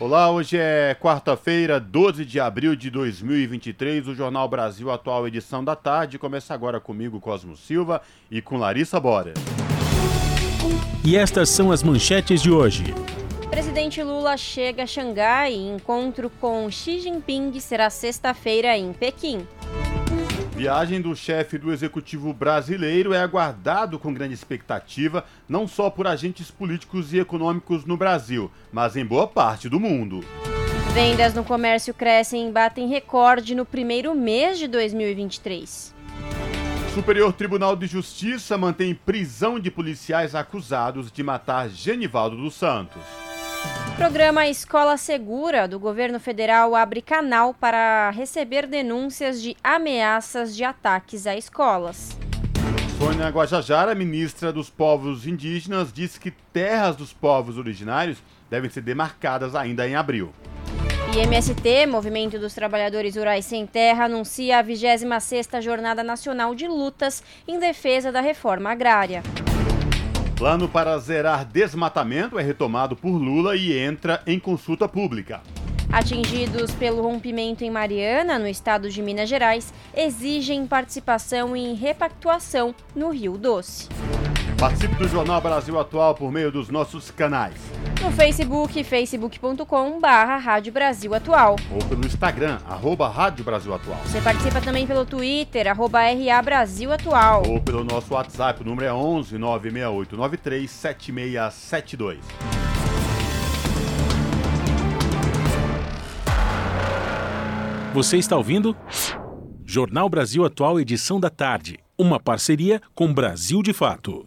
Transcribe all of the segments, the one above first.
Olá, hoje é quarta-feira, 12 de abril de 2023. O Jornal Brasil Atual, edição da tarde, começa agora comigo, Cosmo Silva, e com Larissa Bora. E estas são as manchetes de hoje. Presidente Lula chega a Xangai e encontro com Xi Jinping será sexta-feira em Pequim. Viagem do chefe do executivo brasileiro é aguardado com grande expectativa, não só por agentes políticos e econômicos no Brasil, mas em boa parte do mundo. Vendas no comércio crescem e batem recorde no primeiro mês de 2023. Superior Tribunal de Justiça mantém prisão de policiais acusados de matar Genivaldo dos Santos. Programa Escola Segura do governo federal abre canal para receber denúncias de ameaças de ataques a escolas. Sônia Guajajara, ministra dos Povos Indígenas, disse que terras dos povos originários devem ser demarcadas ainda em abril. E MST, Movimento dos Trabalhadores Rurais Sem Terra, anuncia a 26ª Jornada Nacional de Lutas em defesa da reforma agrária. Plano para zerar desmatamento é retomado por Lula e entra em consulta pública. Atingidos pelo rompimento em Mariana, no estado de Minas Gerais, exigem participação em repactuação no Rio Doce. Participe do Jornal Brasil Atual por meio dos nossos canais. No Facebook, facebook.com barra Rádio Brasil Atual. Ou pelo Instagram, arroba Rádio Brasil Atual. Você participa também pelo Twitter, arroba RA Brasil Atual. Ou pelo nosso WhatsApp, o número é 11 96893 7672. Você está ouvindo? Jornal Brasil Atual, edição da tarde. Uma parceria com Brasil de Fato.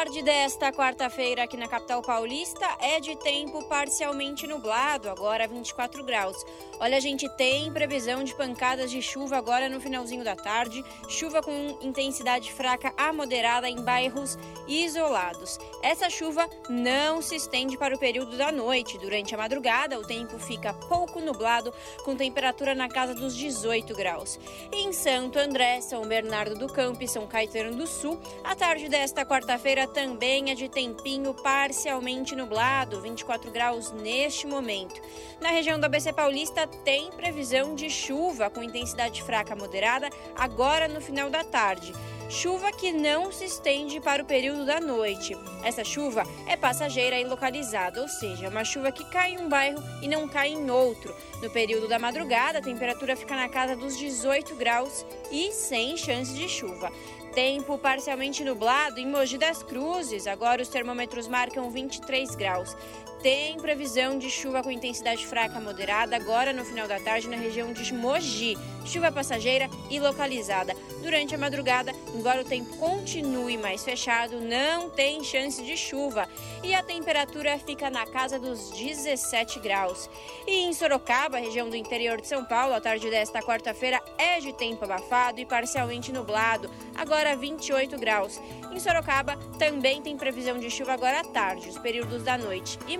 Tarde desta quarta-feira aqui na capital paulista é de tempo parcialmente nublado, agora 24 graus. Olha, a gente tem previsão de pancadas de chuva agora no finalzinho da tarde, chuva com intensidade fraca a moderada em bairros isolados. Essa chuva não se estende para o período da noite. Durante a madrugada, o tempo fica pouco nublado, com temperatura na casa dos 18 graus. Em Santo André, São Bernardo do Campo e São Caetano do Sul, a tarde desta quarta-feira também é de tempinho parcialmente nublado, 24 graus neste momento. Na região do ABC Paulista, tem previsão de chuva com intensidade fraca moderada agora no final da tarde. Chuva que não se estende para o período da noite. Essa chuva é passageira e localizada, ou seja, uma chuva que cai em um bairro e não cai em outro. No período da madrugada, a temperatura fica na casa dos 18 graus e sem chance de chuva. Tempo parcialmente nublado em Mogi das Cruzes. Agora os termômetros marcam 23 graus. Tem previsão de chuva com intensidade fraca moderada agora no final da tarde na região de Mogi. Chuva passageira e localizada. Durante a madrugada, embora o tempo continue mais fechado, não tem chance de chuva. E a temperatura fica na casa dos 17 graus. E em Sorocaba, região do interior de São Paulo, a tarde desta quarta-feira é de tempo abafado e parcialmente nublado. Agora 28 graus. Em Sorocaba também tem previsão de chuva agora à tarde, os períodos da noite e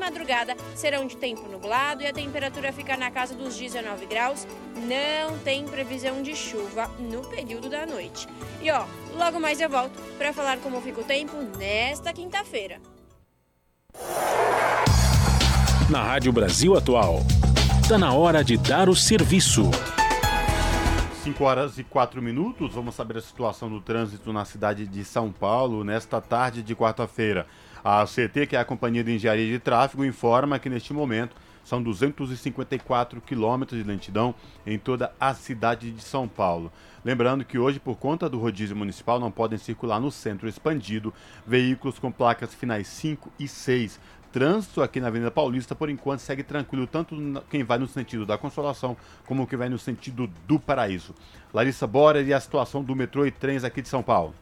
serão de tempo nublado e a temperatura fica na casa dos 19 graus. Não tem previsão de chuva no período da noite. E ó, logo mais eu volto para falar como fica o tempo nesta quinta-feira. Na Rádio Brasil Atual, está na hora de dar o serviço. 5 horas e 4 minutos, vamos saber a situação do trânsito na cidade de São Paulo nesta tarde de quarta-feira. A CT, que é a Companhia de Engenharia de Tráfego, informa que neste momento são 254 quilômetros de lentidão em toda a cidade de São Paulo. Lembrando que hoje, por conta do rodízio municipal, não podem circular no centro expandido veículos com placas finais 5 e 6. Trânsito aqui na Avenida Paulista, por enquanto, segue tranquilo, tanto quem vai no sentido da Consolação como quem vai no sentido do Paraíso. Larissa Bora e a situação do metrô e trens aqui de São Paulo.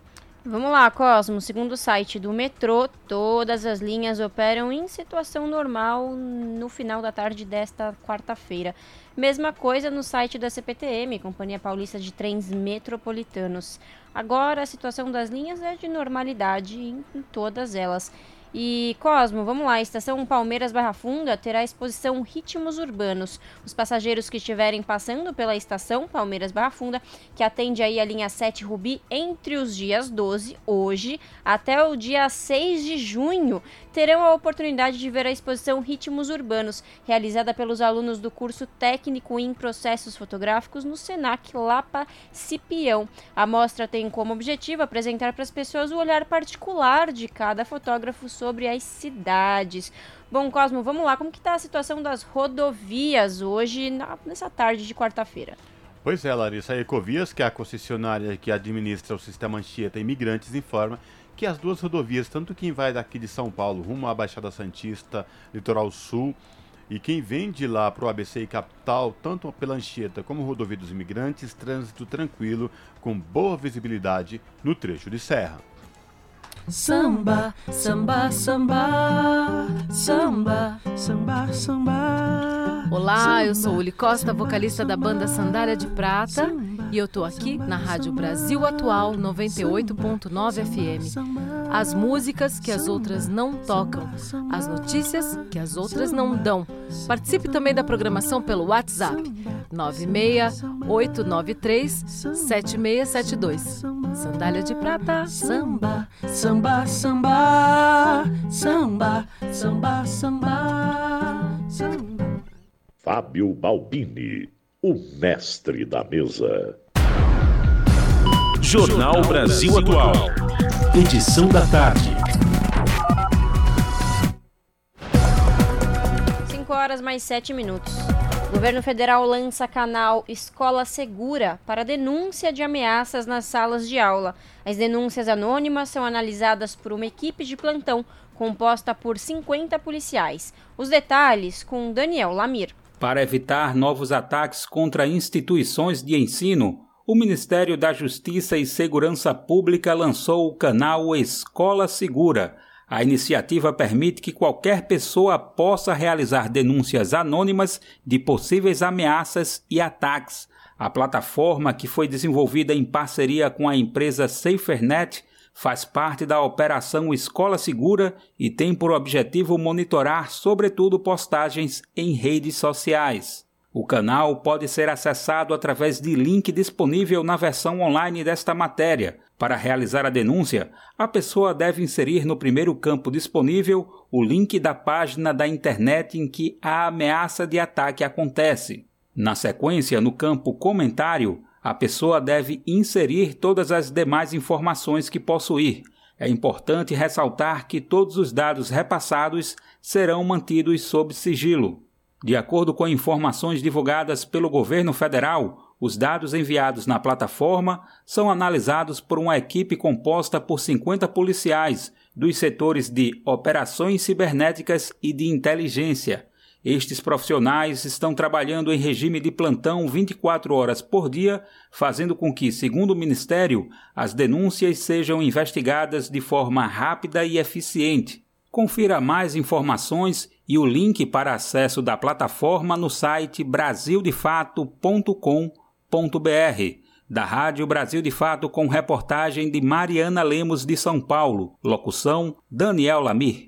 Vamos lá, Cosmo. Segundo o site do metrô, todas as linhas operam em situação normal no final da tarde desta quarta-feira. Mesma coisa no site da CPTM, Companhia Paulista de Trens Metropolitanos. Agora, a situação das linhas é de normalidade em, todas elas. E Cosmo, vamos lá, estação Palmeiras Barra Funda terá exposição Ritmos Urbanos. Os passageiros que estiverem passando pela estação Palmeiras Barra Funda, que atende aí a linha 7 Rubi entre os dias 12, hoje, até o dia 6 de junho, terão a oportunidade de ver a exposição Ritmos Urbanos, realizada pelos alunos do curso técnico em processos fotográficos no Senac Lapa Cipião. A mostra tem como objetivo apresentar para as pessoas o olhar particular de cada fotógrafo sobre as cidades. Bom, Cosmo, vamos lá. Como que está a situação das rodovias hoje, na, nessa tarde de quarta-feira? Pois é, Larissa. A Ecovias, que é a concessionária que administra o sistema Anchieta Imigrantes, informa que as duas rodovias, tanto quem vai daqui de São Paulo rumo à Baixada Santista, Litoral Sul, e quem vem de lá para o ABC e capital, tanto pela Anchieta como rodovia dos imigrantes, trânsito tranquilo, com boa visibilidade no trecho de serra. Samba, samba, samba, samba, samba, samba. Olá, eu sou Uli Costa, vocalista da banda Sandália de Prata, e eu tô aqui na Rádio Brasil Atual 98.9 FM. As músicas que as outras não tocam, as notícias que as outras não dão. Participe também da programação pelo WhatsApp 96893 7672. Sandália de Prata, samba, samba, samba, samba, samba, samba, samba. Fábio Balbini, o mestre da mesa. Jornal Brasil Atual. Edição da tarde. 5 horas mais 7 minutos. O governo federal lança canal Escola Segura para denúncia de ameaças nas salas de aula. As denúncias anônimas são analisadas por uma equipe de plantão composta por 50 policiais. Os detalhes com Daniel Lamir. Para evitar novos ataques contra instituições de ensino, o Ministério da Justiça e Segurança Pública lançou o canal Escola Segura. A iniciativa permite que qualquer pessoa possa realizar denúncias anônimas de possíveis ameaças e ataques. A plataforma, que foi desenvolvida em parceria com a empresa SaferNet, faz parte da Operação Escola Segura e tem por objetivo monitorar, sobretudo, postagens em redes sociais. O canal pode ser acessado através de link disponível na versão online desta matéria. Para realizar a denúncia, a pessoa deve inserir no primeiro campo disponível o link da página da internet em que a ameaça de ataque acontece. Na sequência, no campo Comentário, a pessoa deve inserir todas as demais informações que possuir. É importante ressaltar que todos os dados repassados serão mantidos sob sigilo. De acordo com informações divulgadas pelo governo federal, os dados enviados na plataforma são analisados por uma equipe composta por 50 policiais dos setores de operações cibernéticas e de inteligência, estes profissionais estão trabalhando em regime de plantão 24 horas por dia, fazendo com que, segundo o Ministério, as denúncias sejam investigadas de forma rápida e eficiente. Confira mais informações e o link para acesso da plataforma no site brasildefato.com.br. Da Rádio Brasil de Fato com reportagem de Mariana Lemos de São Paulo. Locução Daniel Lamir.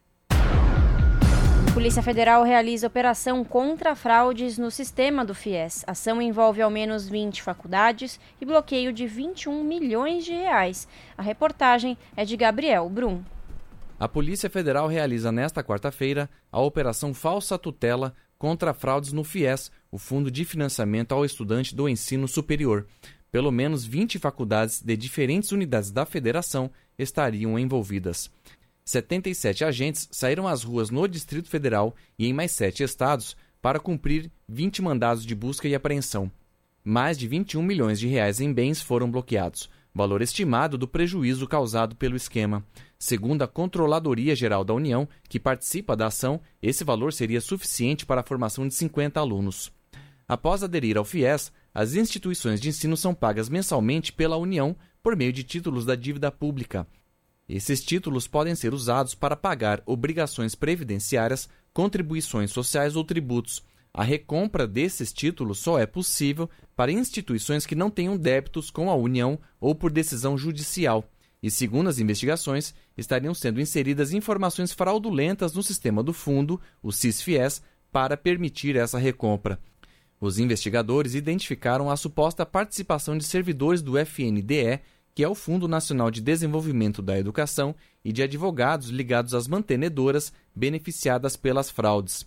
Polícia Federal realiza operação contra fraudes no sistema do FIES. A ação envolve ao menos 20 faculdades e bloqueio de 21 milhões de reais. A reportagem é de Gabriel Brum. A Polícia Federal realiza nesta quarta-feira a Operação Falsa Tutela contra fraudes no FIES, o Fundo de Financiamento ao Estudante do Ensino Superior. pelo menos 20 faculdades de diferentes unidades da federação estariam envolvidas. 77 agentes saíram às ruas no Distrito Federal e em mais sete estados para cumprir 20 mandados de busca e apreensão. Mais de 21 milhões de reais em bens foram bloqueados, valor estimado do prejuízo causado pelo esquema. Segundo a Controladoria Geral da União, que participa da ação, esse valor seria suficiente para a formação de 50 alunos. Após aderir ao FIES, as instituições de ensino são pagas mensalmente pela União por meio de títulos da dívida pública. Esses títulos podem ser usados para pagar obrigações previdenciárias, contribuições sociais ou tributos. A recompra desses títulos só é possível para instituições que não tenham débitos com a União ou por decisão judicial. E, segundo as investigações, estariam sendo inseridas informações fraudulentas no sistema do fundo, o CISFIES, para permitir essa recompra. Os investigadores identificaram a suposta participação de servidores do FNDE que é o Fundo Nacional de Desenvolvimento da Educação, e de advogados ligados às mantenedoras beneficiadas pelas fraudes.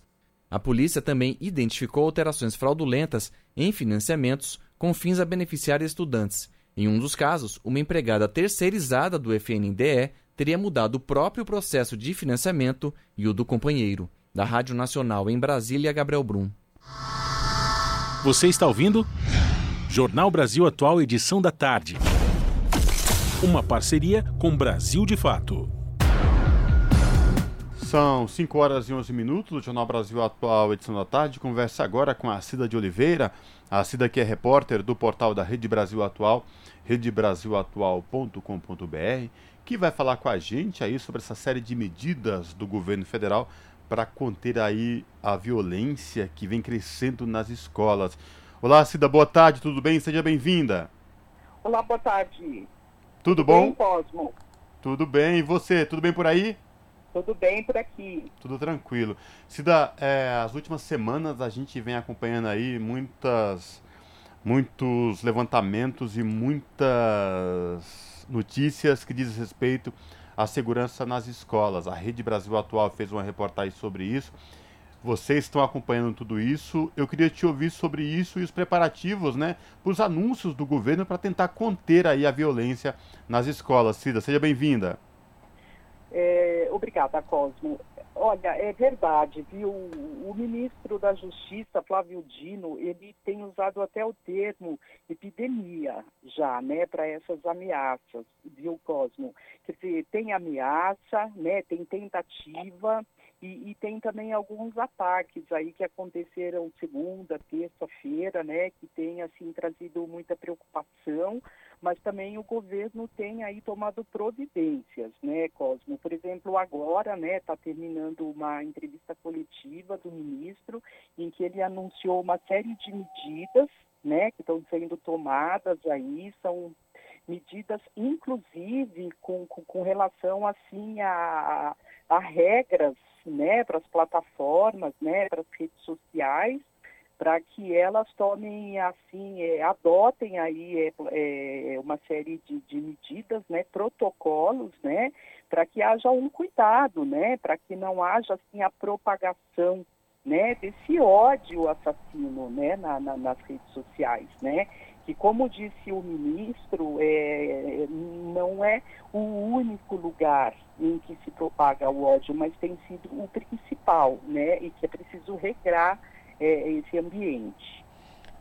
A polícia também identificou alterações fraudulentas em financiamentos com fins a beneficiar estudantes. Em um dos casos, uma empregada terceirizada do FNDE teria mudado o próprio processo de financiamento e o do companheiro. Da Rádio Nacional em Brasília, Gabriel Brum. Você está ouvindo? Jornal Brasil Atual, edição da tarde. Uma parceria com Brasil de Fato. São 5 horas e 11 minutos do Jornal Brasil Atual, edição da tarde. Conversa agora com a Cida de Oliveira, a Cida que é repórter do portal da Rede Brasil Atual, redebrasilatual.com.br, que vai falar com a gente aí sobre essa série de medidas do governo federal para conter aí a violência que vem crescendo nas escolas. Olá, Cida, boa tarde, tudo bem? Seja bem-vinda. Olá, boa tarde. Tudo bom? Bem, Cosmo? Tudo bem. E você? Tudo bem por aí? Tudo bem por aqui. Tudo tranquilo. Cida, é, as últimas semanas a gente vem acompanhando aí muitas, muitos levantamentos e muitas notícias que dizem respeito à segurança nas escolas. A Rede Brasil Atual fez uma reportagem sobre isso vocês estão acompanhando tudo isso. Eu queria te ouvir sobre isso e os preparativos, né, para os anúncios do governo para tentar conter aí a violência nas escolas. Cida, seja bem-vinda. É, obrigada, Cosmo. Olha, é verdade, viu? O ministro da Justiça, Flávio Dino, ele tem usado até o termo epidemia já, né, para essas ameaças, viu, Cosmo? Quer dizer, tem ameaça, né, tem tentativa, e, e, tem também alguns ataques aí que aconteceram segunda, terça-feira, né, que tem assim trazido muita preocupação, mas também o governo tem aí tomado providências, né, Cosmo? Por exemplo, agora, né, está terminando uma entrevista coletiva do ministro em que ele anunciou uma série de medidas, né, que estão sendo tomadas aí, são medidas, inclusive com, com, com relação assim a, a regras né, para as plataformas, né, para as redes sociais, para que elas tomem assim, é, adotem aí é, é, uma série de, de, medidas, né, protocolos, né, para que haja um cuidado, né, para que não haja assim a propagação, né, desse ódio assassino, né, na, na, nas redes sociais, né que, como disse o ministro, é, não é o único lugar em que se propaga o ódio, mas tem sido o principal, né? E que é preciso regrar é, esse ambiente.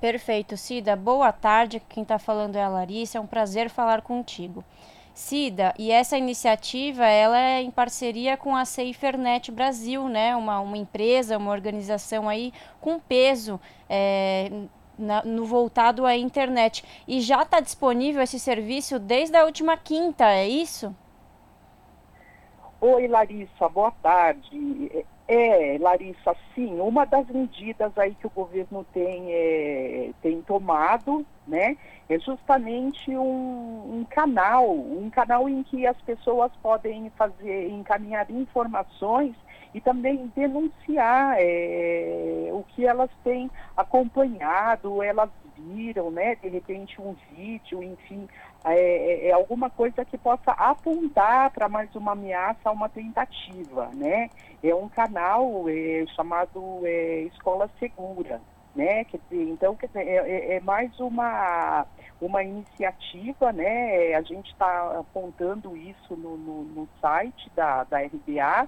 Perfeito, Cida. Boa tarde. Quem está falando é a Larissa. É um prazer falar contigo. Cida, e essa iniciativa ela é em parceria com a SaferNet Brasil, né? Uma, uma empresa, uma organização aí com peso é, na, no voltado à internet. E já está disponível esse serviço desde a última quinta, é isso? Oi, Larissa, boa tarde. É, Larissa, sim, uma das medidas aí que o governo tem, é, tem tomado, né, é justamente um, um, canal, um canal em que as pessoas podem fazer, encaminhar informações e também denunciar é, o que elas têm acompanhado, elas viram, né, de repente um vídeo, enfim, é, é, é alguma coisa que possa apontar para mais uma ameaça, uma tentativa, né? É um canal é, chamado é, Escola Segura, né? Quer dizer, então quer dizer, é, é, mais uma uma iniciativa, né? A gente está apontando isso no, no, no, site da, da RBA.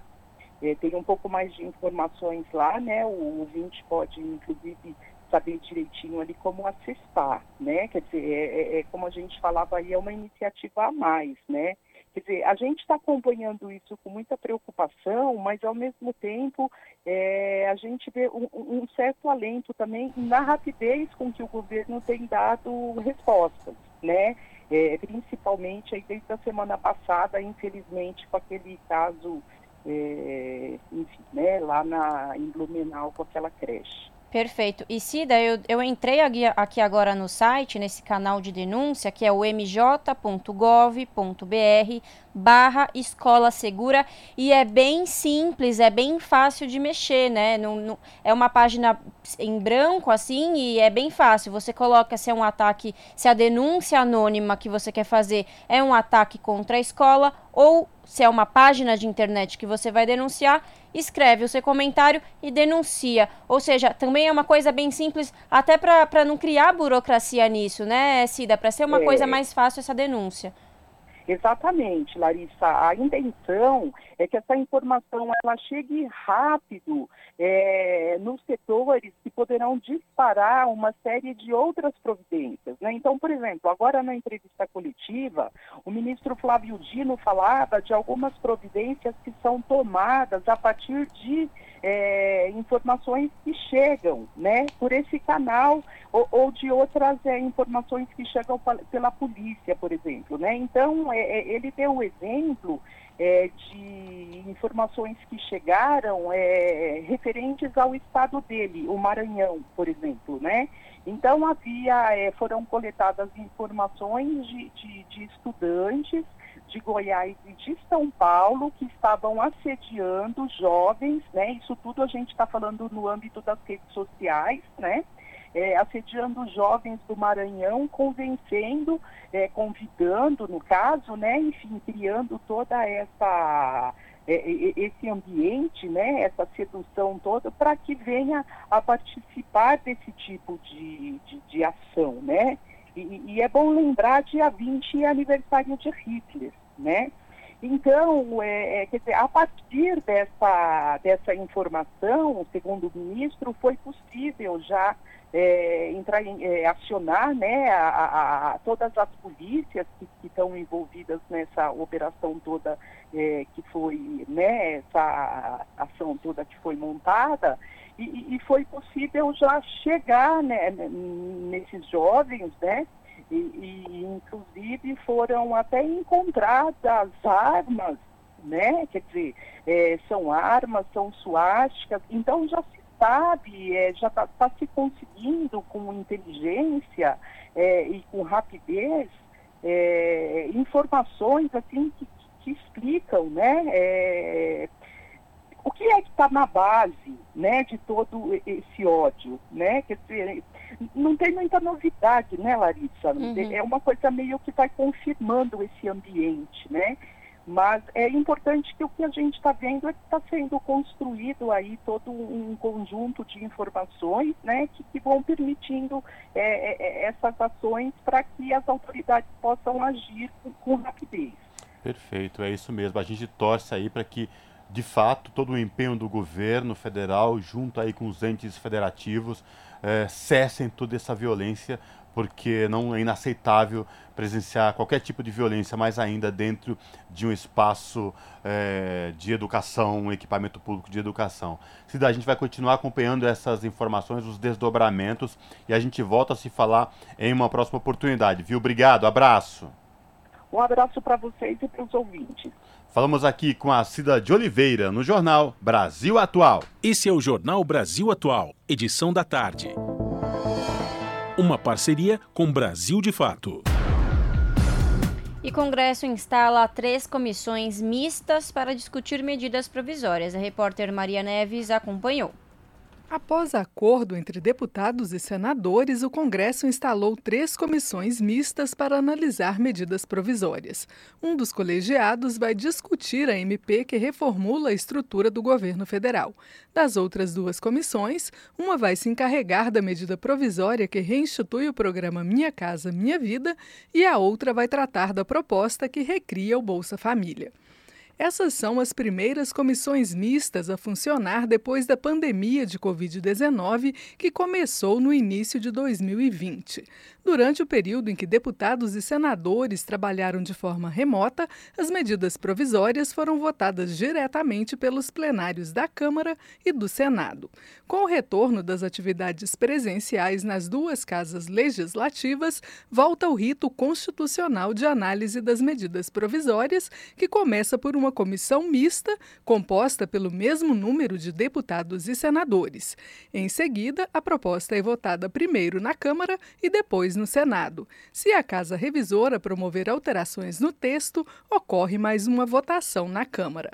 É, tem um pouco mais de informações lá, né? O ouvinte pode, inclusive, saber direitinho ali como acessar, né? Quer dizer, é, é, é como a gente falava aí, é uma iniciativa a mais, né? Quer dizer, a gente está acompanhando isso com muita preocupação, mas ao mesmo tempo é, a gente vê um, um, certo alento também na rapidez com que o governo tem dado respostas, né? É, principalmente aí desde a semana passada, infelizmente, com aquele caso, é, enfim, né, lá na, em Blumenau com aquela creche. Perfeito. E Cida, eu, eu entrei aqui agora no site, nesse canal de denúncia, que é o mj.gov.br barra escola segura e é bem simples, é bem fácil de mexer, né? No, no, é uma página em branco assim e é bem fácil. Você coloca se é um ataque, se a denúncia anônima que você quer fazer é um ataque contra a escola ou se é uma página de internet que você vai denunciar escreve o seu comentário e denuncia. Ou seja, também é uma coisa bem simples, até para não criar burocracia nisso, né, Cida? Para ser uma é. coisa mais fácil essa denúncia. Exatamente, Larissa. A intenção é que essa informação ela chegue rápido é, nos setores que poderão disparar uma série de outras providências. Né? Então, por exemplo, agora na entrevista coletiva, o ministro Flávio Dino falava de algumas providências que são tomadas a partir de é, informações que chegam né, por esse canal ou, ou de outras é, informações que chegam pela polícia, por exemplo. Né? Então, é, é, ele deu o exemplo é, de informações que chegaram é, referentes ao estado dele, o Maranhão, por exemplo, né? Então havia, é, foram coletadas informações de, de, de, estudantes de Goiás e de São Paulo que estavam assediando jovens, né? Isso tudo a gente está falando no âmbito das redes sociais, né? é, assediando jovens do Maranhão, convencendo, é, convidando, no caso, né, enfim, criando toda essa esse ambiente, né, essa sedução toda, para que venha a participar desse tipo de, de, de ação, né? E, e, é bom lembrar dia 20 é aniversário de Hitler, né? Então, é, é, quer dizer, a partir dessa, dessa informação, segundo o ministro, foi possível já é, entrar em, é, acionar né, a, a, a, todas as polícias que, que, estão envolvidas nessa operação toda é, que foi, né, essa ação toda que foi montada, e, e foi possível já chegar né, nesses jovens, né? E, inclusive foram até encontradas armas, né? Quer dizer, é, são armas, são suásticas, então já se sabe, é, já está tá se conseguindo com inteligência é, e com rapidez é, informações assim que, que explicam, né? É, o que é que está na base, né, de todo esse ódio, né? Quer dizer, não tem muita novidade, né, Larissa? Uhum. É uma coisa meio que vai confirmando esse ambiente, né? Mas é importante que o que a gente está vendo é que está sendo construído aí todo um conjunto de informações né, que, que vão permitindo é, é, é essas ações para que as autoridades possam agir com, com rapidez. Perfeito, é isso mesmo. A gente torce aí para que de fato, todo o empenho do governo federal, junto aí com os entes federativos, é, cessem toda essa violência, porque não é inaceitável presenciar qualquer tipo de violência, mais ainda dentro de um espaço é, de educação, um equipamento público de educação. Cida, a gente vai continuar acompanhando essas informações, os desdobramentos, e a gente volta a se falar em uma próxima oportunidade, viu? Obrigado, abraço. Um abraço para vocês e para os ouvintes. Falamos aqui com a Cida de Oliveira no jornal Brasil Atual. Esse é o Jornal Brasil Atual, edição da tarde. Uma parceria com Brasil de Fato. E Congresso instala três comissões mistas para discutir medidas provisórias. A repórter Maria Neves acompanhou. Após acordo entre deputados e senadores, o Congresso instalou três comissões mistas para analisar medidas provisórias. Um dos colegiados vai discutir a MP que reformula a estrutura do governo federal. Das outras duas comissões, uma vai se encarregar da medida provisória que reinstitui o programa Minha Casa Minha Vida e a outra vai tratar da proposta que recria o Bolsa Família. Essas são as primeiras comissões mistas a funcionar depois da pandemia de Covid-19, que começou no início de 2020. Durante o período em que deputados e senadores trabalharam de forma remota, as medidas provisórias foram votadas diretamente pelos plenários da Câmara e do Senado. Com o retorno das atividades presenciais nas duas casas legislativas, volta o rito constitucional de análise das medidas provisórias, que começa por uma comissão mista, composta pelo mesmo número de deputados e senadores. Em seguida, a proposta é votada primeiro na Câmara e depois no Senado. Se a Casa Revisora promover alterações no texto, ocorre mais uma votação na Câmara.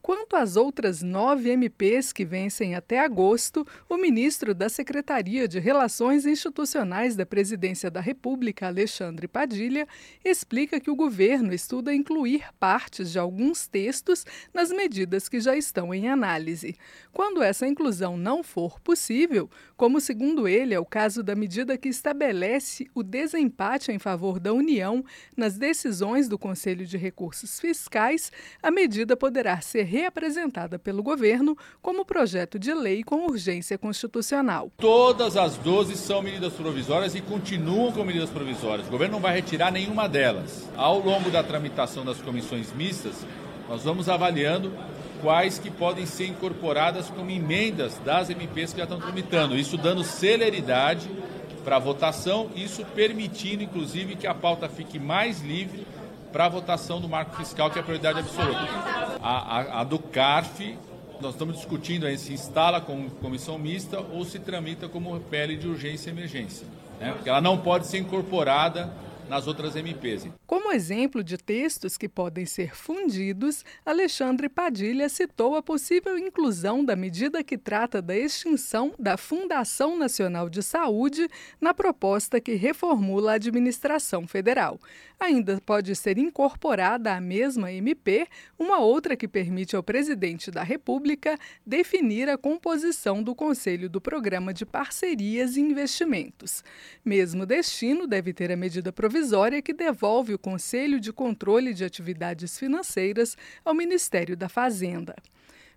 Quanto às outras nove MPs que vencem até agosto, o ministro da Secretaria de Relações Institucionais da Presidência da República, Alexandre Padilha, explica que o governo estuda incluir partes de alguns textos nas medidas que já estão em análise. Quando essa inclusão não for possível, como segundo ele é o caso da medida que estabelece o desempate em favor da União nas decisões do Conselho de Recursos Fiscais, a medida poderá ser reapresentada pelo governo como projeto de lei com urgência constitucional. Todas as 12 são medidas provisórias e continuam com medidas provisórias. O governo não vai retirar nenhuma delas. Ao longo da tramitação das comissões mistas, nós vamos avaliando quais que podem ser incorporadas como emendas das MPs que já estão tramitando, isso dando celeridade para a votação, isso permitindo, inclusive, que a pauta fique mais livre para a votação do marco fiscal, que é a prioridade absoluta. A, a, a do CARF, nós estamos discutindo aí se instala como comissão mista ou se tramita como pele de urgência e emergência. Né? Porque ela não pode ser incorporada nas outras MPs. Como exemplo de textos que podem ser fundidos, Alexandre Padilha citou a possível inclusão da medida que trata da extinção da Fundação Nacional de Saúde na proposta que reformula a administração federal. Ainda pode ser incorporada à mesma MP uma outra que permite ao presidente da República definir a composição do Conselho do Programa de Parcerias e Investimentos. Mesmo destino deve ter a medida provisória que devolve o Conselho de Controle de Atividades Financeiras ao Ministério da Fazenda.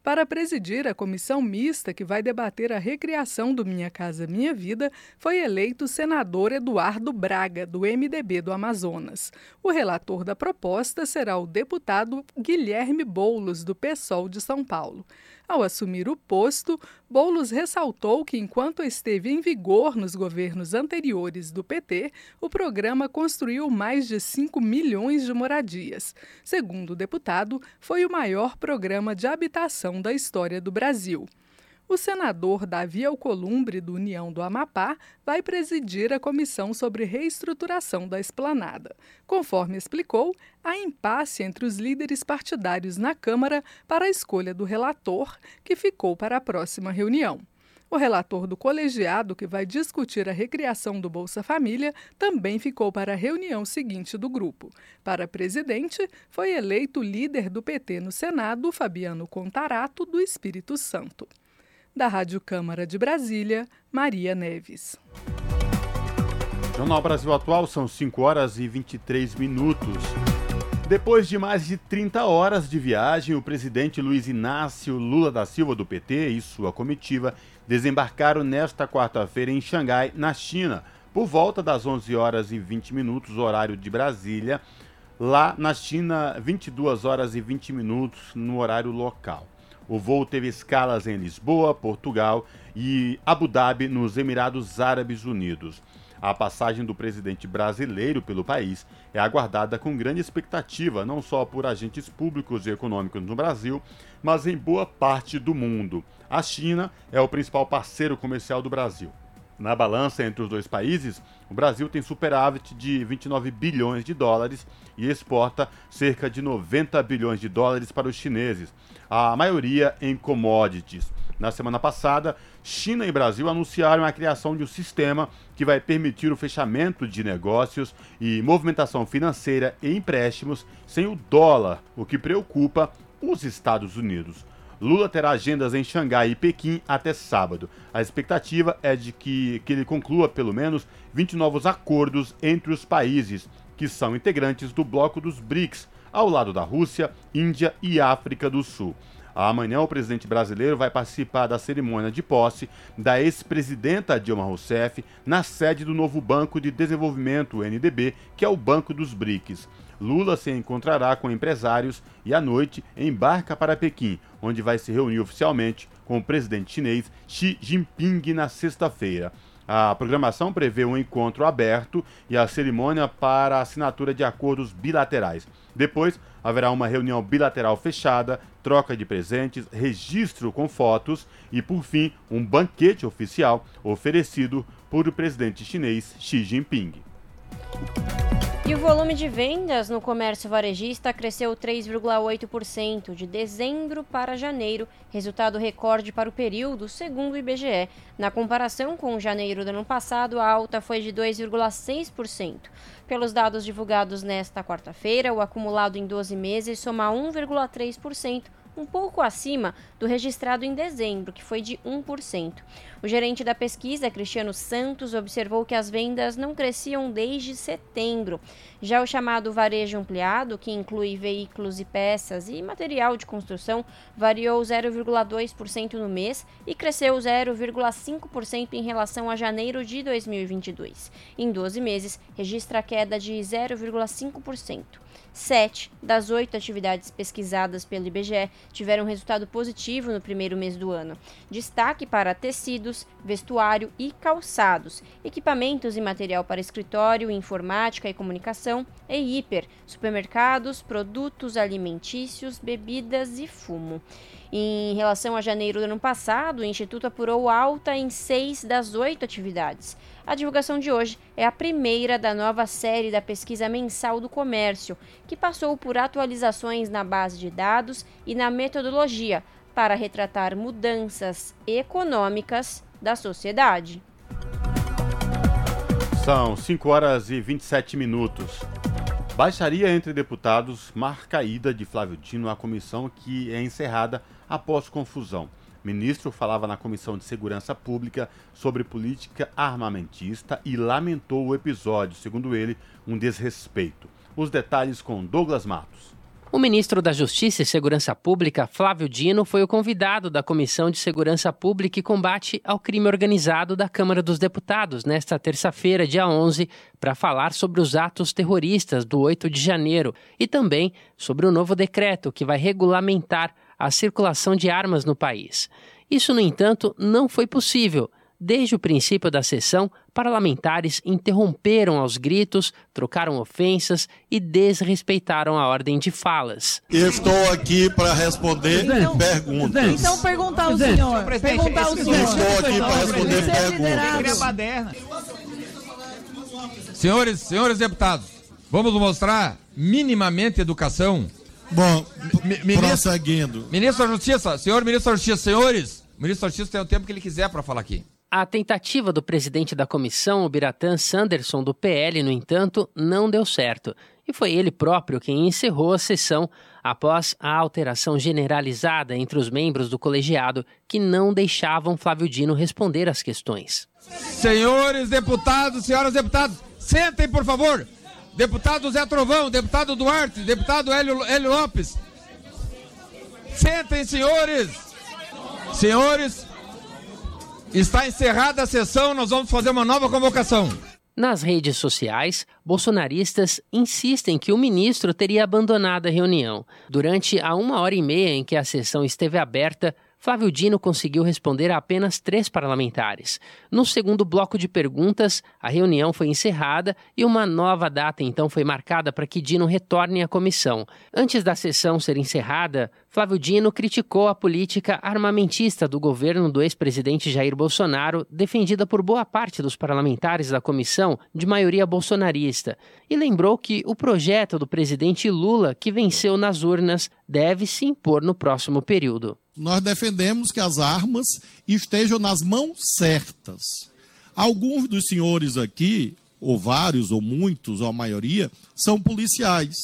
Para presidir a comissão mista que vai debater a recriação do Minha Casa Minha Vida, foi eleito o senador Eduardo Braga, do MDB do Amazonas. O relator da proposta será o deputado Guilherme Boulos, do PSOL de São Paulo. Ao assumir o posto, Boulos ressaltou que, enquanto esteve em vigor nos governos anteriores do PT, o programa construiu mais de 5 milhões de moradias. Segundo o deputado, foi o maior programa de habitação da história do Brasil. O senador Davi Alcolumbre, do União do Amapá, vai presidir a comissão sobre reestruturação da esplanada. Conforme explicou, há impasse entre os líderes partidários na Câmara para a escolha do relator, que ficou para a próxima reunião. O relator do colegiado, que vai discutir a recriação do Bolsa Família, também ficou para a reunião seguinte do grupo. Para presidente, foi eleito líder do PT no Senado, Fabiano Contarato, do Espírito Santo. Da Rádio Câmara de Brasília, Maria Neves. Jornal Brasil Atual são 5 horas e 23 minutos. Depois de mais de 30 horas de viagem, o presidente Luiz Inácio Lula da Silva do PT e sua comitiva desembarcaram nesta quarta-feira em Xangai, na China, por volta das 11 horas e 20 minutos, horário de Brasília. Lá na China, 22 horas e 20 minutos no horário local. O voo teve escalas em Lisboa, Portugal e Abu Dhabi, nos Emirados Árabes Unidos. A passagem do presidente brasileiro pelo país é aguardada com grande expectativa, não só por agentes públicos e econômicos no Brasil, mas em boa parte do mundo. A China é o principal parceiro comercial do Brasil. Na balança entre os dois países, o Brasil tem superávit de 29 bilhões de dólares e exporta cerca de 90 bilhões de dólares para os chineses, a maioria em commodities. Na semana passada, China e Brasil anunciaram a criação de um sistema que vai permitir o fechamento de negócios e movimentação financeira e empréstimos sem o dólar, o que preocupa os Estados Unidos. Lula terá agendas em Xangai e Pequim até sábado. A expectativa é de que, que ele conclua pelo menos 20 novos acordos entre os países que são integrantes do bloco dos BRICS, ao lado da Rússia, Índia e África do Sul. Amanhã, o presidente brasileiro vai participar da cerimônia de posse da ex-presidenta Dilma Rousseff na sede do novo Banco de Desenvolvimento, o NDB, que é o Banco dos BRICS. Lula se encontrará com empresários e à noite embarca para Pequim, onde vai se reunir oficialmente com o presidente chinês Xi Jinping na sexta-feira. A programação prevê um encontro aberto e a cerimônia para assinatura de acordos bilaterais. Depois, haverá uma reunião bilateral fechada, troca de presentes, registro com fotos e, por fim, um banquete oficial oferecido por o presidente chinês Xi Jinping. E o volume de vendas no comércio varejista cresceu 3,8% de dezembro para janeiro, resultado recorde para o período, segundo o IBGE. Na comparação com janeiro do ano passado, a alta foi de 2,6%. Pelos dados divulgados nesta quarta-feira, o acumulado em 12 meses soma 1,3% um pouco acima do registrado em dezembro, que foi de 1%. O gerente da pesquisa, Cristiano Santos, observou que as vendas não cresciam desde setembro. Já o chamado varejo ampliado, que inclui veículos e peças e material de construção, variou 0,2% no mês e cresceu 0,5% em relação a janeiro de 2022. Em 12 meses, registra queda de 0,5%. Sete das oito atividades pesquisadas pelo IBGE tiveram resultado positivo no primeiro mês do ano. Destaque para tecidos, vestuário e calçados, equipamentos e material para escritório, informática e comunicação e hiper, supermercados, produtos alimentícios, bebidas e fumo. Em relação a janeiro do ano passado, o Instituto apurou alta em seis das oito atividades. A divulgação de hoje é a primeira da nova série da pesquisa mensal do comércio, que passou por atualizações na base de dados e na metodologia para retratar mudanças econômicas da sociedade. São 5 horas e 27 minutos. Baixaria entre deputados marca a ida de Flávio Dino à comissão que é encerrada após confusão. O ministro falava na Comissão de Segurança Pública sobre política armamentista e lamentou o episódio, segundo ele, um desrespeito. Os detalhes com Douglas Matos. O ministro da Justiça e Segurança Pública, Flávio Dino, foi o convidado da Comissão de Segurança Pública e Combate ao Crime Organizado da Câmara dos Deputados nesta terça-feira, dia 11, para falar sobre os atos terroristas do 8 de janeiro e também sobre o novo decreto que vai regulamentar a circulação de armas no país. Isso, no entanto, não foi possível. Desde o princípio da sessão, parlamentares interromperam aos gritos, trocaram ofensas e desrespeitaram a ordem de falas. Estou aqui para responder Presidente, perguntas. Então perguntar ao senhor. Perguntar ao senhor. Estou aqui para responder perguntas. Senhores, senhores deputados, vamos mostrar minimamente educação Bom, ministro, prosseguindo. Ministro da Justiça, senhor ministro da Justiça, senhores, o ministro da Justiça tem o tempo que ele quiser para falar aqui. A tentativa do presidente da comissão, o Biratan Sanderson, do PL, no entanto, não deu certo. E foi ele próprio quem encerrou a sessão após a alteração generalizada entre os membros do colegiado que não deixavam Flávio Dino responder às questões. Senhores deputados, senhoras deputadas, sentem, por favor. Deputado Zé Trovão, deputado Duarte, deputado Hélio, Hélio Lopes. Sentem, senhores. Senhores, está encerrada a sessão, nós vamos fazer uma nova convocação. Nas redes sociais, bolsonaristas insistem que o ministro teria abandonado a reunião. Durante a uma hora e meia em que a sessão esteve aberta, Flávio Dino conseguiu responder a apenas três parlamentares. No segundo bloco de perguntas, a reunião foi encerrada e uma nova data então foi marcada para que Dino retorne à comissão. Antes da sessão ser encerrada, Flávio Dino criticou a política armamentista do governo do ex-presidente Jair Bolsonaro, defendida por boa parte dos parlamentares da comissão de maioria bolsonarista, e lembrou que o projeto do presidente Lula, que venceu nas urnas, deve se impor no próximo período. Nós defendemos que as armas estejam nas mãos certas. Alguns dos senhores aqui, ou vários, ou muitos, ou a maioria, são policiais.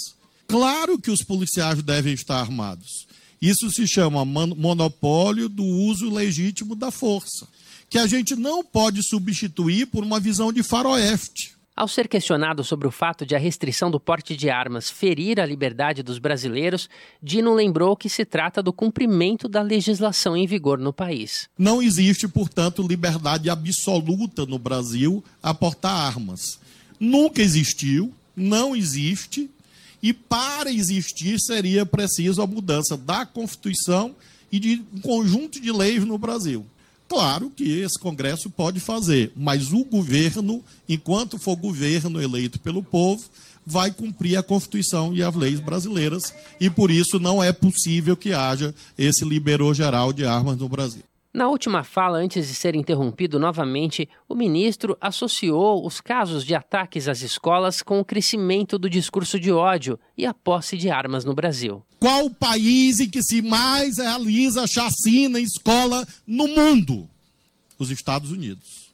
Claro que os policiais devem estar armados. Isso se chama monopólio do uso legítimo da força, que a gente não pode substituir por uma visão de faroeste. Ao ser questionado sobre o fato de a restrição do porte de armas ferir a liberdade dos brasileiros, Dino lembrou que se trata do cumprimento da legislação em vigor no país. Não existe, portanto, liberdade absoluta no Brasil a portar armas. Nunca existiu, não existe, e para existir seria preciso a mudança da Constituição e de um conjunto de leis no Brasil. Claro que esse Congresso pode fazer, mas o governo, enquanto for governo eleito pelo povo, vai cumprir a Constituição e as leis brasileiras, e por isso não é possível que haja esse liberou geral de armas no Brasil. Na última fala, antes de ser interrompido novamente, o ministro associou os casos de ataques às escolas com o crescimento do discurso de ódio e a posse de armas no Brasil. Qual o país em que se mais realiza chacina em escola no mundo? Os Estados Unidos.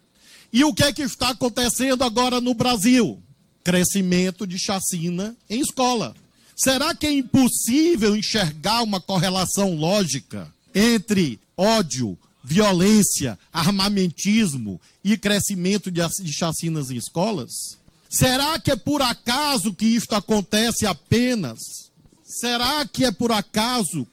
E o que é que está acontecendo agora no Brasil? Crescimento de chacina em escola. Será que é impossível enxergar uma correlação lógica entre ódio, violência, armamentismo e crescimento de, de chacinas em escolas? Será que é por acaso que isto acontece apenas? Será que é por acaso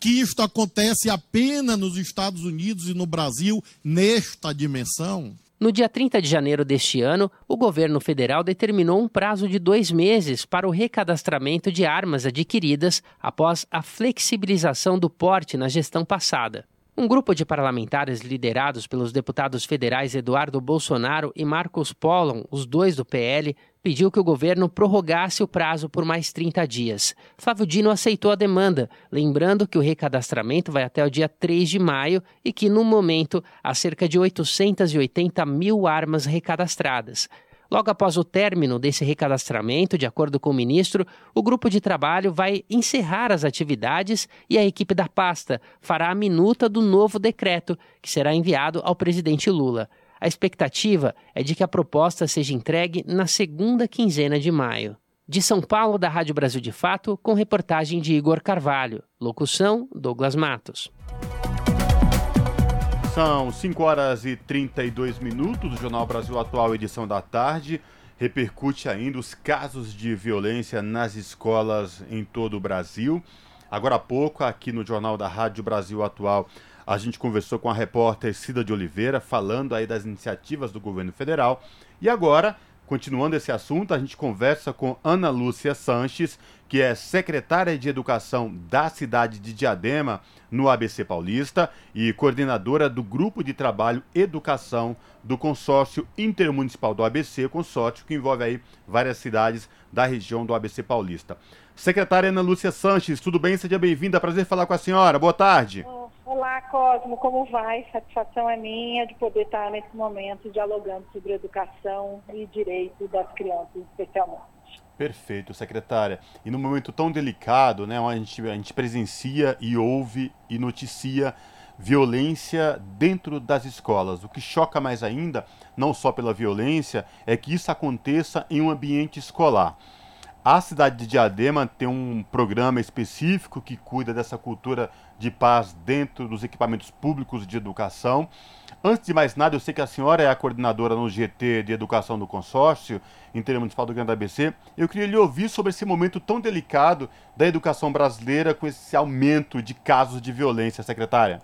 que isto acontece apenas nos Estados Unidos e no Brasil nesta dimensão? No dia 30 de janeiro deste ano, o governo federal determinou um prazo de dois meses para o recadastramento de armas adquiridas após a flexibilização do porte na gestão passada. Um grupo de parlamentares liderados pelos deputados federais Eduardo Bolsonaro e Marcos Pollon, os dois do PL, pediu que o governo prorrogasse o prazo por mais 30 dias. Flávio Dino aceitou a demanda, lembrando que o recadastramento vai até o dia 3 de maio e que, no momento, há cerca de 880 mil armas recadastradas. Logo após o término desse recadastramento, de acordo com o ministro, o grupo de trabalho vai encerrar as atividades e a equipe da pasta fará a minuta do novo decreto, que será enviado ao presidente Lula. A expectativa é de que a proposta seja entregue na segunda quinzena de maio. De São Paulo, da Rádio Brasil de Fato, com reportagem de Igor Carvalho. Locução: Douglas Matos. São 5 horas e 32 minutos. O Jornal Brasil Atual, edição da tarde, repercute ainda os casos de violência nas escolas em todo o Brasil. Agora há pouco, aqui no Jornal da Rádio Brasil Atual, a gente conversou com a repórter Cida de Oliveira, falando aí das iniciativas do governo federal. E agora, continuando esse assunto, a gente conversa com Ana Lúcia Sanches, que é secretária de Educação da cidade de Diadema, no ABC Paulista, e coordenadora do Grupo de Trabalho Educação do Consórcio Intermunicipal do ABC, consórcio que envolve aí várias cidades da região do ABC Paulista. Secretária Ana Lúcia Sanches, tudo bem? Seja bem-vinda. Prazer falar com a senhora. Boa tarde. Olá, Cosmo, como vai? Satisfação é minha de poder estar nesse momento dialogando sobre educação e direito das crianças, especialmente. Perfeito, secretária. E num momento tão delicado, né, onde a gente, a gente presencia e ouve e noticia violência dentro das escolas. O que choca mais ainda, não só pela violência, é que isso aconteça em um ambiente escolar. A cidade de Diadema tem um programa específico que cuida dessa cultura de paz dentro dos equipamentos públicos de educação. Antes de mais nada, eu sei que a senhora é a coordenadora no GT de Educação do Consórcio Intermunicipal do Grande ABC. Eu queria lhe ouvir sobre esse momento tão delicado da educação brasileira com esse aumento de casos de violência, secretária.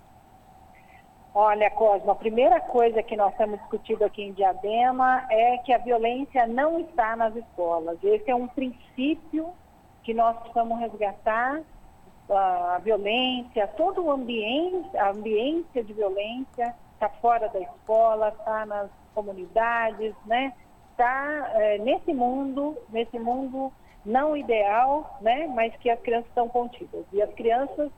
Olha, Cosmo, a primeira coisa que nós temos discutido aqui em Diadema é que a violência não está nas escolas. Esse é um princípio que nós precisamos resgatar. A violência, todo o ambiente, a ambiência de violência está fora da escola, está nas comunidades, né? Está é, nesse mundo, nesse mundo não ideal, né? Mas que as crianças estão contidas. E as crianças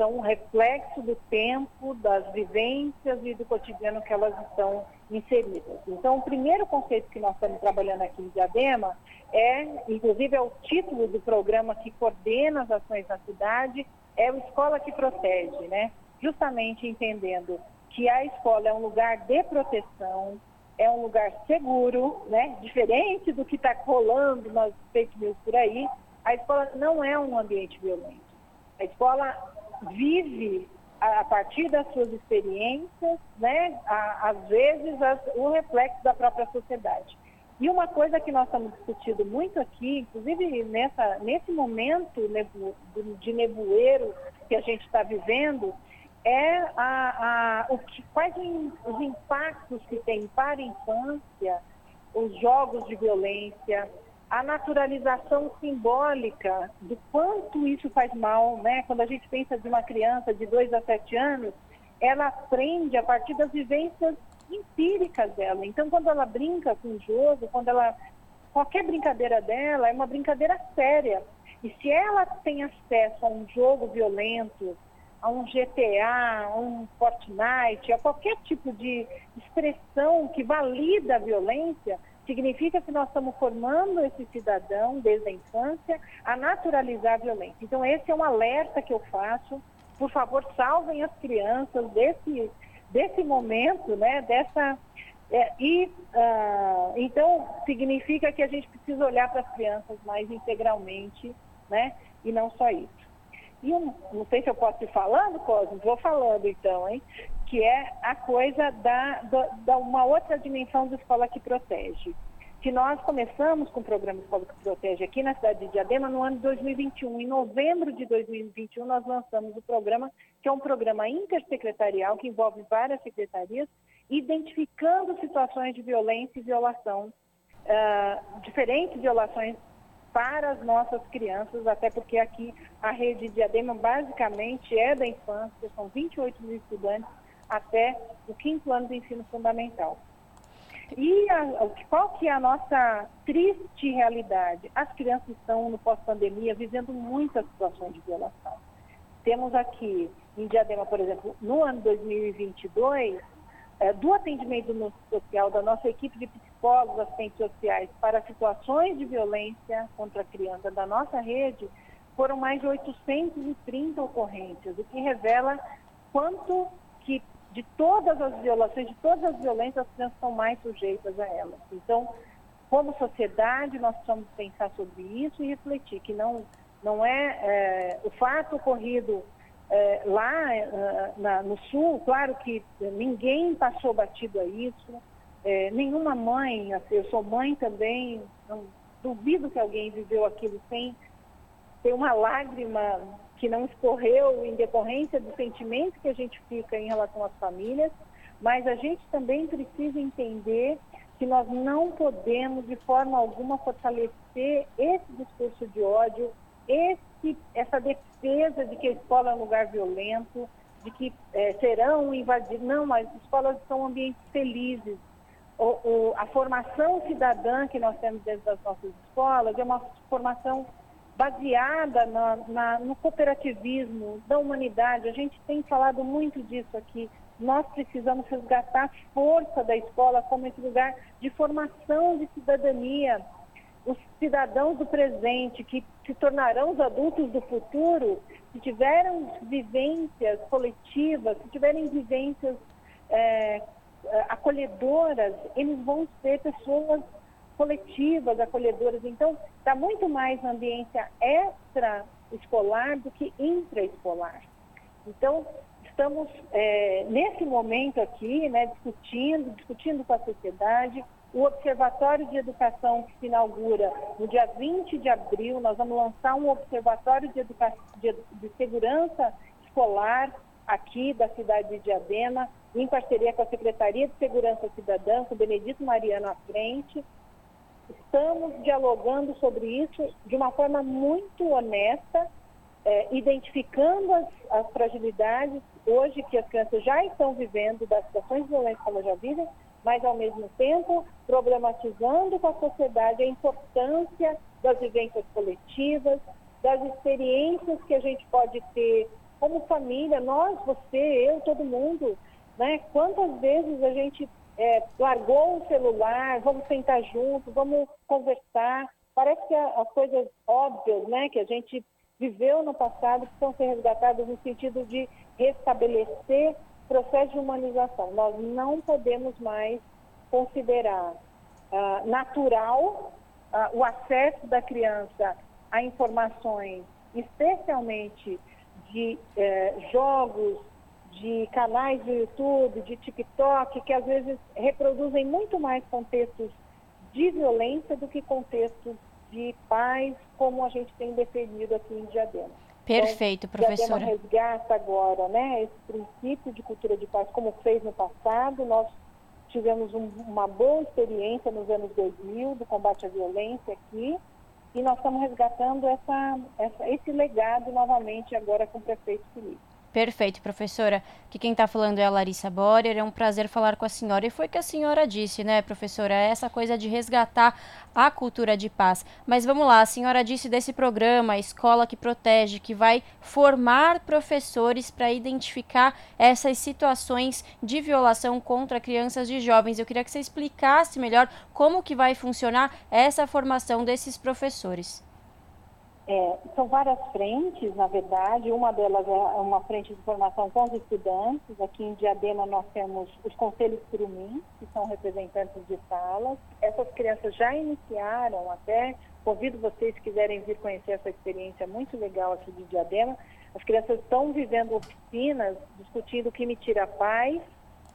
são um reflexo do tempo, das vivências e do cotidiano que elas estão inseridas. Então, o primeiro conceito que nós estamos trabalhando aqui em Diadema é, inclusive é o título do programa que coordena as ações na cidade, é o Escola que Protege, né? Justamente entendendo que a escola é um lugar de proteção, é um lugar seguro, né? Diferente do que está rolando nas fake news por aí, a escola não é um ambiente violento. A escola vive a, partir das suas experiências, né? às vezes as, o reflexo da própria sociedade. E uma coisa que nós estamos discutindo muito aqui, inclusive nessa, nesse momento de nevoeiro que a gente está vivendo, é a, a, o que, quais os impactos que tem para a infância os jogos de violência, a naturalização simbólica do quanto isso faz mal, né? Quando a gente pensa de uma criança de 2 a 7 anos, ela aprende a partir das vivências empíricas dela. Então, quando ela brinca com o jogo, quando ela qualquer brincadeira dela é uma brincadeira séria. E se ela tem acesso a um jogo violento, a um GTA, a um Fortnite, a qualquer tipo de expressão que valida a violência, significa que nós estamos formando esse cidadão desde a infância a naturalizar a violência. Então esse é um alerta que eu faço. Por favor, salvem as crianças desse desse momento, né? Dessa é, e uh, então significa que a gente precisa olhar para as crianças mais integralmente, né? E não só isso. E um, não sei se eu posso ir falando, Cosmo, vou falando então, hein? Que é a coisa da, da, da uma outra dimensão da escola que protege. Que nós começamos com o programa Escola que Protege aqui na cidade de Diadema no ano de 2021. Em novembro de 2021, nós lançamos o programa, que é um programa intersecretarial que envolve várias secretarias, identificando situações de violência e violação, uh, diferentes violações para as nossas crianças, até porque aqui a rede Diadema basicamente é da infância, são 28 mil estudantes até o quinto ano do ensino fundamental. E a, qual que é a nossa triste realidade? As crianças estão no pós-pandemia vivendo muitas situações de violação. Temos aqui em Diadema, por exemplo, no ano 2022, é, do atendimento no social da nossa equipe de psicólogos, assistentes sociais para situações de violência contra a criança da nossa rede, foram mais de 830 ocorrências, o que revela quanto de todas as violações, de todas as violências, as crianças são mais sujeitas a elas. Então, como sociedade, nós precisamos pensar sobre isso e refletir que não, não é, é o fato ocorrido é, lá é, na, no Sul, claro que ninguém passou batido a isso, é, nenhuma mãe, assim, eu sou mãe também, não, duvido que alguém viveu aquilo sem ter uma lágrima que não escorreu em decorrência do sentimento que a gente fica em relação às famílias, mas a gente também precisa entender que nós não podemos de forma alguma fortalecer esse discurso de ódio, esse, essa defesa de que a escola é um lugar violento, de que é, serão invadidos. Não, as escolas são ambientes felizes. O, o, a formação cidadã que nós temos dentro das nossas escolas é uma formação baseada na, na, no cooperativismo da humanidade. A gente tem falado muito disso aqui. Nós precisamos resgatar a força da escola como esse lugar de formação de cidadania os cidadãos do presente que se tornarão os adultos do futuro, se tiverem vivências coletivas, se tiverem vivências é, acolhedoras, eles vão ser pessoas coletivas, acolhedoras. Então, está muito mais na ambiência extra-escolar do que intraescolar. Então, estamos é, nesse momento aqui, né, discutindo, discutindo com a sociedade, o Observatório de Educação que se inaugura no dia 20 de abril. Nós vamos lançar um Observatório de, Educa... de, de Segurança Escolar aqui da cidade de Diadema, em parceria com a Secretaria de Segurança Cidadã, com o Benedito Mariano à frente. Estamos dialogando sobre isso de uma forma muito honesta, é, identificando as, as fragilidades hoje que as crianças já estão vivendo, das situações violentas que elas já vivem, mas ao mesmo tempo problematizando com a sociedade a importância das vivências coletivas, das experiências que a gente pode ter como família, nós, você, eu, todo mundo, né? Quantas vezes a gente é, largou o celular, vamos sentar junto, vamos conversar. Parece que as coisas óbvias, né, que a gente viveu no passado precisam ser resgatadas no sentido de restabelecer processo de humanização. Nós não podemos mais considerar uh, natural uh, o acesso da criança a informações, especialmente de uh, jogos, de canais do YouTube, de TikTok, que às vezes reproduzem muito mais contextos de violência do que contextos de paz, como a gente tem defendido aqui em Diadema. Perfeito, então, professora. Diadema resgata agora né, esse princípio de cultura de paz, como fez no passado. Nós tivemos um, uma boa experiência nos anos 2000 do combate à violência aqui, e nós estamos resgatando essa, essa, esse legado novamente agora com o prefeito Felipe. Perfeito, professora. Que quem está falando é a Larissa Borer. É um prazer falar com a senhora. E foi que a senhora disse, né, professora? Essa coisa de resgatar a cultura de paz. Mas vamos lá, a senhora disse desse programa, Escola que Protege, que vai formar professores para identificar essas situações de violação contra crianças e jovens. Eu queria que você explicasse melhor como que vai funcionar essa formação desses professores. É, são várias frentes, na verdade. Uma delas é uma frente de formação com os estudantes. Aqui em Diadema nós temos os conselhos curumins, que são representantes de salas. Essas crianças já iniciaram até. Convido vocês que quiserem vir conhecer essa experiência muito legal aqui de Diadema. As crianças estão vivendo oficinas, discutindo o que me tira a paz.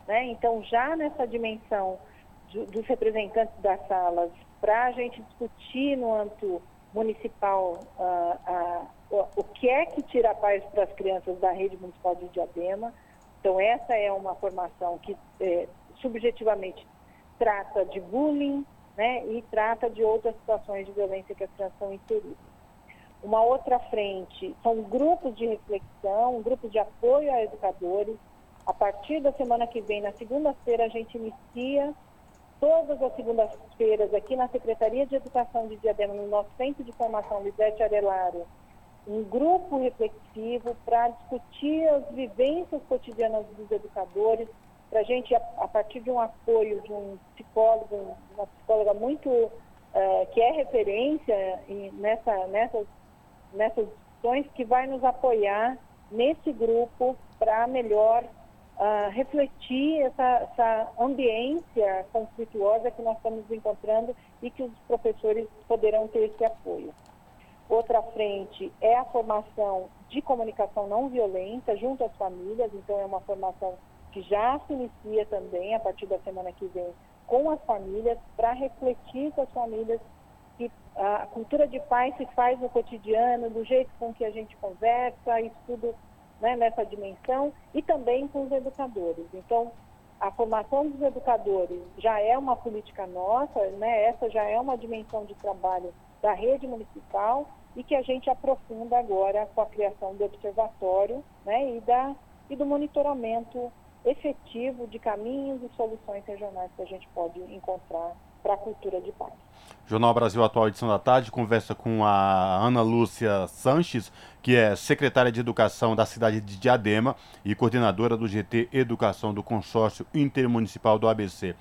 Né? Então, já nessa dimensão de, dos representantes das salas, para a gente discutir no âmbito municipal uh, uh, o que é que tira a paz para as crianças da rede municipal de Diadema. Então, essa é uma formação que eh, subjetivamente trata de bullying né, e trata de outras situações de violência que as crianças são inseridas. Uma outra frente são grupos de reflexão, grupos de apoio a educadores. A partir da semana que vem, na segunda-feira, a gente inicia todas as segundas-feiras aqui na Secretaria de Educação de Diadema, no nosso Centro de Formação Lisete Arelaro, um grupo reflexivo para discutir as vivências cotidianas dos educadores, para a gente, a, partir de um apoio de um psicólogo, uma psicóloga muito, uh, que é referência nessa, nessas, nessas discussões, que vai nos apoiar nesse grupo para melhor uh, refletir essa, essa ambiência conflituosa que nós estamos encontrando e que os professores poderão ter esse apoio. Outra frente é a formação de comunicação não violenta junto às famílias, então é uma formação que já se inicia também a partir da semana que vem com as famílias, para refletir com as famílias que a cultura de paz se faz no cotidiano, do jeito com que a gente conversa, isso tudo né, nessa dimensão e também com os educadores. Então, a formação dos educadores já é uma política nossa, né, essa já é uma dimensão de trabalho da rede municipal e que a gente aprofunda agora com a criação do observatório né, e, da, e do monitoramento efetivo de caminhos e soluções regionais que a gente pode encontrar para a cultura de paz. Jornal Brasil Atual, edição da tarde, conversa com a Ana Lúcia Sanches, que é secretária de Educação da cidade de Diadema e coordenadora do GT Educação do Consórcio Intermunicipal do ABC.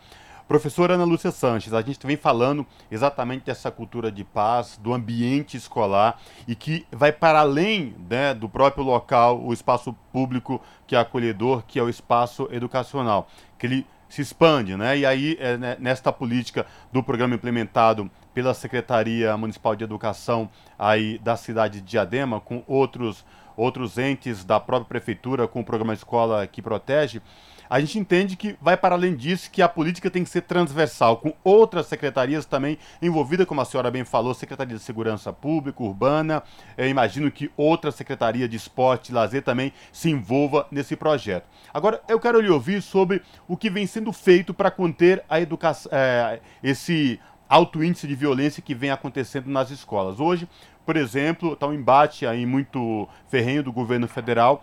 Professora Ana Lúcia Sanches, a gente vem falando exatamente dessa cultura de paz, do ambiente escolar e que vai para além né, do próprio local, o espaço público que é acolhedor, que é o espaço educacional, que ele se expande, né? E aí, é, né, nesta política do programa implementado pela Secretaria Municipal de Educação aí da cidade de Diadema, com outros, outros entes da própria prefeitura, com o programa Escola que Protege, a gente entende que vai para além disso, que a política tem que ser transversal, com outras secretarias também envolvidas, como a senhora bem falou, Secretaria de Segurança Pública, Urbana, eu imagino que outra Secretaria de Esporte e Lazer também se envolva nesse projeto. Agora, eu quero lhe ouvir sobre o que vem sendo feito para conter a educação, é, esse alto índice de violência que vem acontecendo nas escolas. Hoje, por exemplo, está um embate aí muito ferrenho do governo federal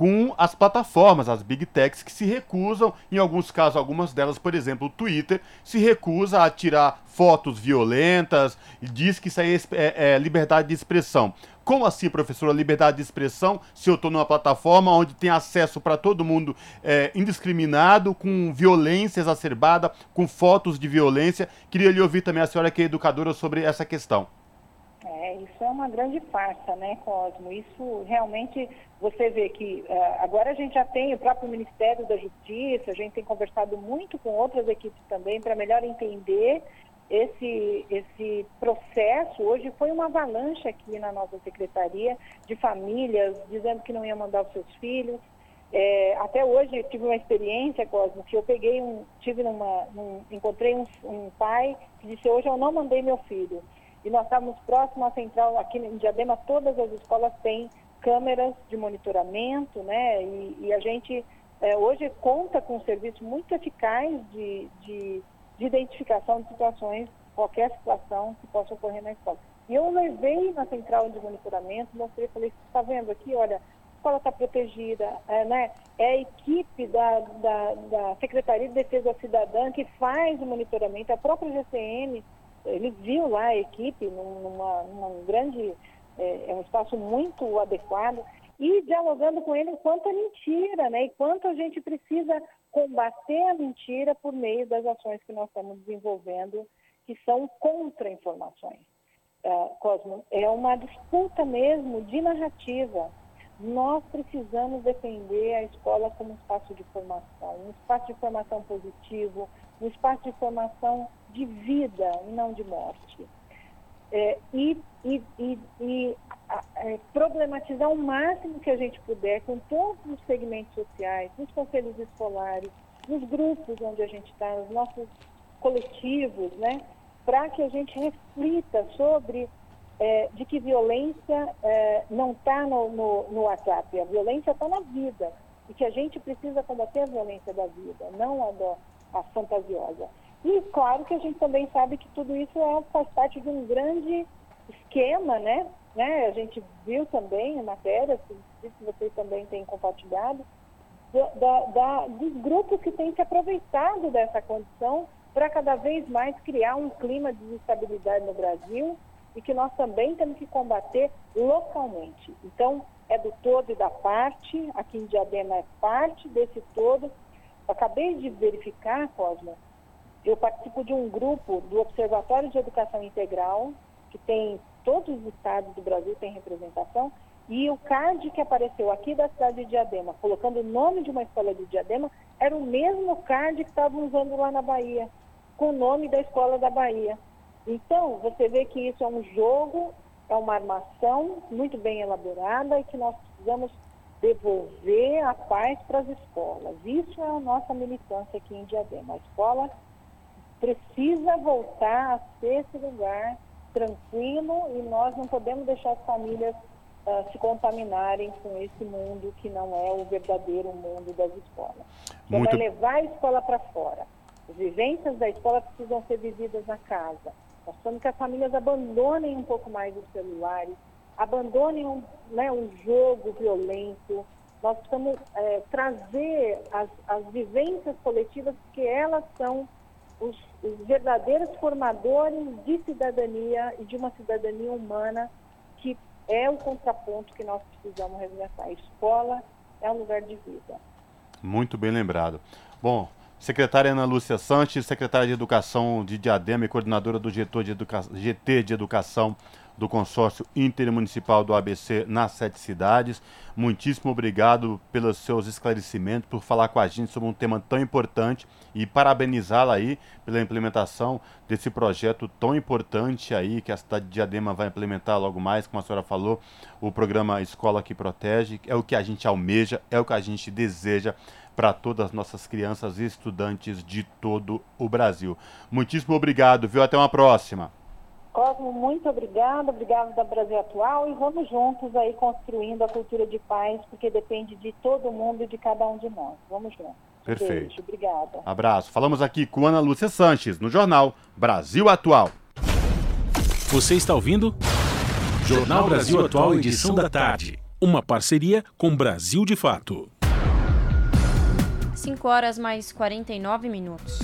com as plataformas, as big techs que se recusam, em alguns casos, algumas delas, por exemplo, o Twitter, se recusa a tirar fotos violentas e diz que isso é, é, é liberdade de expressão. Como assim, professora, liberdade de expressão, se eu estou numa plataforma onde tem acesso para todo mundo é, indiscriminado, com violência exacerbada, com fotos de violência? Queria lhe ouvir também a senhora que é educadora sobre essa questão. É, isso é uma grande farsa, né, Cosmo? Isso realmente, você vê que uh, agora a gente já tem o próprio Ministério da Justiça, a gente tem conversado muito com outras equipes também para melhor entender esse, esse processo. Hoje foi uma avalanche aqui na nossa secretaria de famílias dizendo que não ia mandar os seus filhos. É, até hoje eu tive uma experiência, Cosmo, que eu peguei um, tive numa, num, encontrei um, um pai que disse hoje eu não mandei meu filho e nós estávamos próximos à central, aqui em Diadema, todas as escolas têm câmeras de monitoramento, né? E, e a gente é, hoje conta com um serviço muito eficaz de, de, de, identificação de situações, qualquer situação que possa ocorrer na escola. E eu levei na central de monitoramento, mostrei, falei, está vendo aqui, olha, a escola está protegida, é, né? é a equipe da, da, da Secretaria de Defesa Cidadã que faz o monitoramento, a própria GCM ele viu lá a equipe numa, numa grande, é, é, um espaço muito adequado, e dialogando com ele quanto é mentira, né? E quanto a gente precisa combater a mentira por meio das ações que nós estamos desenvolvendo, que são contra informações. Uh, Cosmo, é uma disputa mesmo de narrativa. Nós precisamos defender a escola como um espaço de formação, um espaço de formação positivo, um espaço de formação de vida e não de morte. É, e, e, e, e é, problematizar o máximo que a gente puder com todos os segmentos sociais, nos conselhos escolares, nos grupos onde a gente está, nos nossos coletivos, né, para que a gente reflita sobre é, de que violência é, não está no, no, no WhatsApp, a violência está na vida e que a gente precisa combater a violência da vida, não a, a fantasiosa. E claro que a gente também sabe que tudo isso é, faz parte de um grande esquema, né? né? A gente viu também em matéria, se vocês também têm compartilhado, da, da, dos grupos que têm se aproveitado dessa condição para cada vez mais criar um clima de instabilidade no Brasil e que nós também temos que combater localmente. Então, é do todo e da parte, aqui em Diadema é parte desse todo. acabei de verificar, Cosmo, eu participo de um grupo do Observatório de Educação Integral, que tem todos os estados do Brasil têm representação, e o card que apareceu aqui da cidade de Diadema, colocando o nome de uma escola de Diadema, era o mesmo card que estavam usando lá na Bahia, com o nome da escola da Bahia. Então, você vê que isso é um jogo, é uma armação muito bem elaborada e que nós precisamos devolver a paz para as escolas. Isso é a nossa militância aqui em Diadema. A escola precisa voltar a ser esse lugar tranquilo e nós não podemos deixar as famílias uh, se contaminarem com esse mundo que não é o verdadeiro mundo das escolas. Então, Muito... é levar a escola para fora. As vivências da escola precisam ser vividas na casa. Nós precisamos que as famílias abandonem um pouco mais os celulares, abandonem um, né, um jogo violento. Nós precisamos é, trazer as, as vivências coletivas, porque elas são os, os verdadeiros formadores de cidadania e de uma cidadania humana que é o contraponto que nós precisamos resgatar. A escola é um lugar de vida. Muito bem lembrado. Bom, secretária Ana Lúcia Sanches, secretária de Educação de Diadema e coordenadora do de, Educa... GT de Educação do consórcio intermunicipal do ABC nas sete cidades. Muitíssimo obrigado pelos seus esclarecimentos, por falar com a gente sobre um tema tão importante e parabenizá-la aí pela implementação desse projeto tão importante aí que a cidade de Diadema vai implementar logo mais, como a senhora falou, o programa Escola que Protege. É o que a gente almeja, é o que a gente deseja para todas as nossas crianças e estudantes de todo o Brasil. Muitíssimo obrigado, viu? Até uma próxima. Cosmo, muito obrigada, obrigada da Brasil Atual e vamos juntos aí construindo a cultura de paz, porque depende de todo mundo e de cada um de nós. Vamos juntos. Perfeito. Beijo, obrigada. Abraço. Falamos aqui com Ana Lúcia Sanches, no jornal Brasil Atual. Você está ouvindo? Jornal Brasil Atual, edição da tarde. uma parceria com Brasil de Fato. 5 horas mais 49 minutos.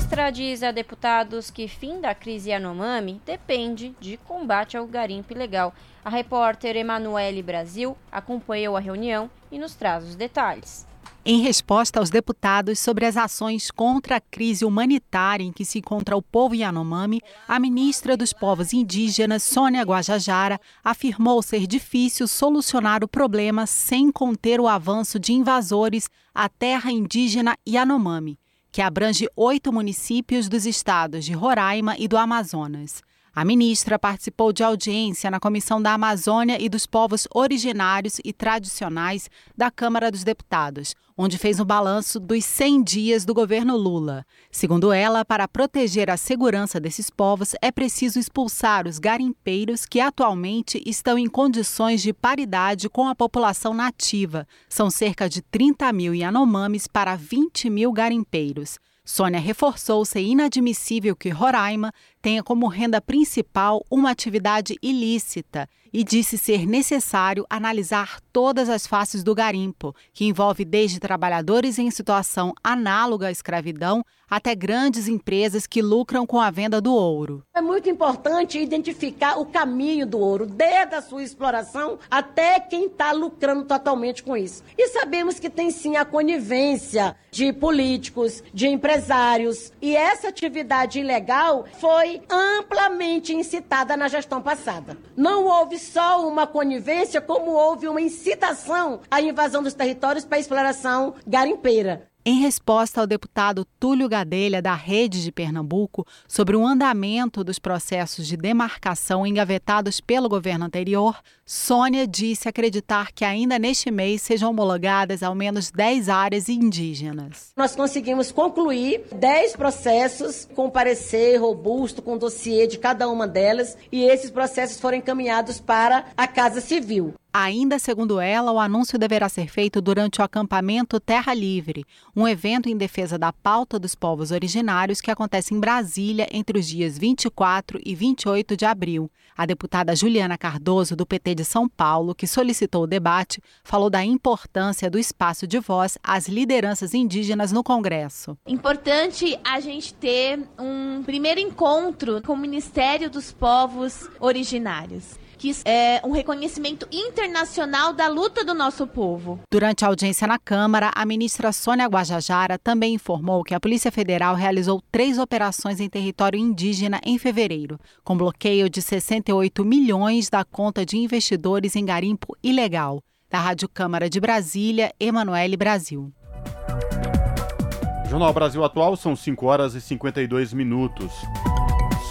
Ministra diz a deputados que fim da crise Yanomami depende de combate ao garimpo ilegal. A repórter Emanuele Brasil acompanhou a reunião e nos traz os detalhes. Em resposta aos deputados sobre as ações contra a crise humanitária em que se encontra o povo Yanomami, a ministra dos Povos Indígenas, Sônia Guajajara, afirmou ser difícil solucionar o problema sem conter o avanço de invasores à terra indígena Yanomami, que abrange oito municípios dos estados de Roraima e do Amazonas. A ministra participou de audiência na Comissão da Amazônia e dos Povos Originários e Tradicionais da Câmara dos Deputados, onde fez um balanço dos 100 dias do governo Lula. Segundo ela, para proteger a segurança desses povos, é preciso expulsar os garimpeiros que atualmente estão em condições de paridade com a população nativa. São cerca de 30 mil Yanomamis para 20 mil garimpeiros. Sônia reforçou ser inadmissível que Roraima tenha como renda principal uma atividade ilícita e disse ser necessário analisar todas as faces do garimpo, que envolve desde trabalhadores em situação análoga à escravidão até grandes empresas que lucram com a venda do ouro. É muito importante identificar o caminho do ouro, desde a sua exploração até quem está lucrando totalmente com isso. E sabemos que tem sim a conivência de políticos, de empresários, e essa atividade ilegal foi amplamente incitada na gestão passada. Não houve só uma conivência, como houve uma incitação à invasão dos territórios para exploração garimpeira. Em resposta ao deputado Túlio Gadelha, da Rede de Pernambuco, sobre o andamento dos processos de demarcação engavetados pelo governo anterior, Sônia disse acreditar que ainda neste mês sejam homologadas ao menos 10 áreas indígenas. Nós conseguimos concluir 10 processos com parecer robusto, com dossiê de cada uma delas, e esses processos foram encaminhados para a Casa Civil. Ainda segundo ela, o anúncio deverá ser feito durante o acampamento Terra Livre, um evento em defesa da pauta dos povos originários que acontece em Brasília entre os dias 24 e 28 de abril. A deputada Juliana Cardoso, do PT de São Paulo, que solicitou o debate, falou da importância do espaço de voz às lideranças indígenas no Congresso. Importante a gente ter um primeiro encontro com o Ministério dos Povos Originários que é um reconhecimento internacional da luta do nosso povo. Durante a audiência na Câmara, a ministra Sônia Guajajara também informou que a Polícia Federal realizou três operações em território indígena em fevereiro, com bloqueio de 68 milhões da conta de investidores em garimpo ilegal. Da Rádio Câmara de Brasília, Emanuele Brasil. Jornal Brasil Atual são 5 horas e 52 minutos.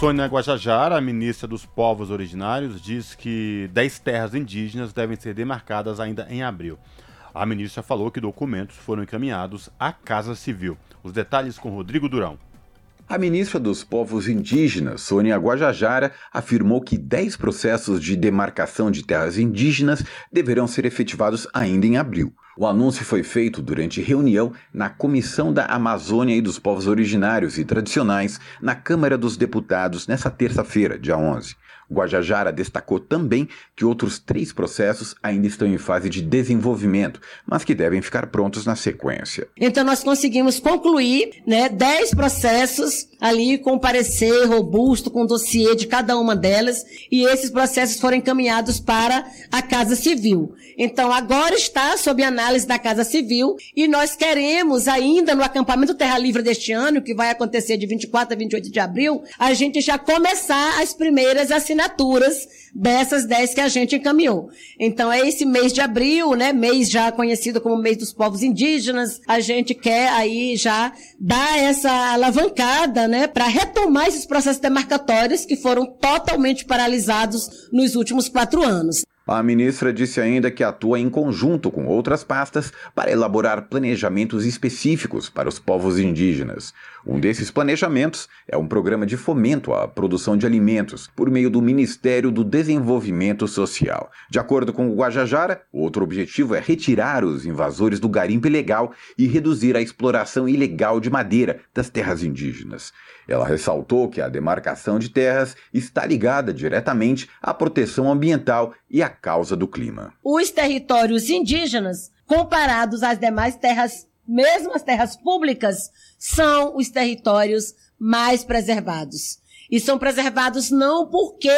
Sônia Guajajara, a ministra dos Povos Originários, diz que 10 terras indígenas devem ser demarcadas ainda em abril. A ministra falou que documentos foram encaminhados à Casa Civil. Os detalhes com Rodrigo Durão. A ministra dos Povos Indígenas, Sônia Guajajara, afirmou que 10 processos de demarcação de terras indígenas deverão ser efetivados ainda em abril. O anúncio foi feito durante reunião na Comissão da Amazônia e dos Povos Originários e Tradicionais na Câmara dos Deputados nesta terça-feira, dia 11. Guajajara destacou também que outros três processos ainda estão em fase de desenvolvimento, mas que devem ficar prontos na sequência. Então nós conseguimos concluir né, dez processos ali com parecer robusto, com dossiê de cada uma delas, e esses processos foram encaminhados para a Casa Civil. Então agora está sob análise da Casa Civil e nós queremos ainda no acampamento Terra Livre deste ano, que vai acontecer de 24 a 28 de abril, a gente já começar as primeiras assinaturas assinaturas dessas 10 que a gente encaminhou. Então é esse mês de abril, né, mês já conhecido como mês dos povos indígenas, a gente quer aí já dar essa alavancada, né, para retomar esses processos demarcatórios que foram totalmente paralisados nos últimos quatro anos. A ministra disse ainda que atua em conjunto com outras pastas para elaborar planejamentos específicos para os povos indígenas. Um desses planejamentos é um programa de fomento à produção de alimentos por meio do Ministério do Desenvolvimento Social. De acordo com o Guajajara, outro objetivo é retirar os invasores do garimpo ilegal e reduzir a exploração ilegal de madeira das terras indígenas. Ela ressaltou que a demarcação de terras está ligada diretamente à proteção ambiental e à causa do clima. Os territórios indígenas, comparados às demais terras, mesmo as terras públicas, são os territórios mais preservados. E são preservados não porque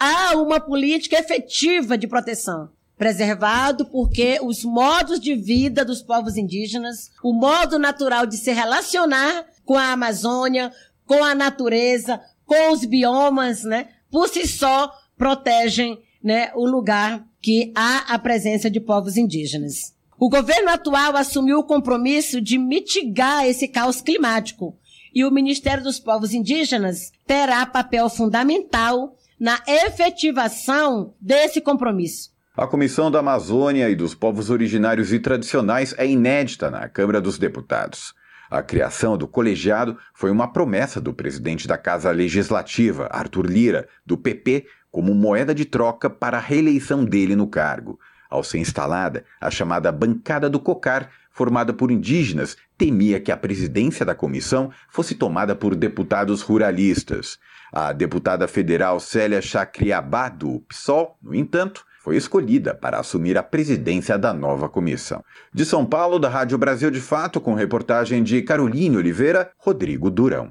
há uma política efetiva de proteção, preservado porque os modos de vida dos povos indígenas, o modo natural de se relacionar com a Amazônia, com a natureza, com os biomas, né, por si só protegem, né, o lugar que há a presença de povos indígenas. O governo atual assumiu o compromisso de mitigar esse caos climático e o Ministério dos Povos Indígenas terá papel fundamental na efetivação desse compromisso. A Comissão da Amazônia e dos Povos Originários e Tradicionais é inédita na Câmara dos Deputados. A criação do colegiado foi uma promessa do presidente da Casa Legislativa, Arthur Lira, do PP, como moeda de troca para a reeleição dele no cargo. Ao ser instalada, a chamada Bancada do Cocar, formada por indígenas, temia que a presidência da comissão fosse tomada por deputados ruralistas. A deputada federal Célia Chacriabá, do PSOL, no entanto, foi escolhida para assumir a presidência da nova comissão. De São Paulo, da Rádio Brasil de Fato, com reportagem de Caroline Oliveira, Rodrigo Durão.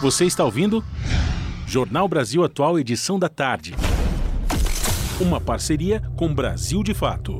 Você está ouvindo? Jornal Brasil Atual, edição da tarde. Uma parceria com Brasil de Fato.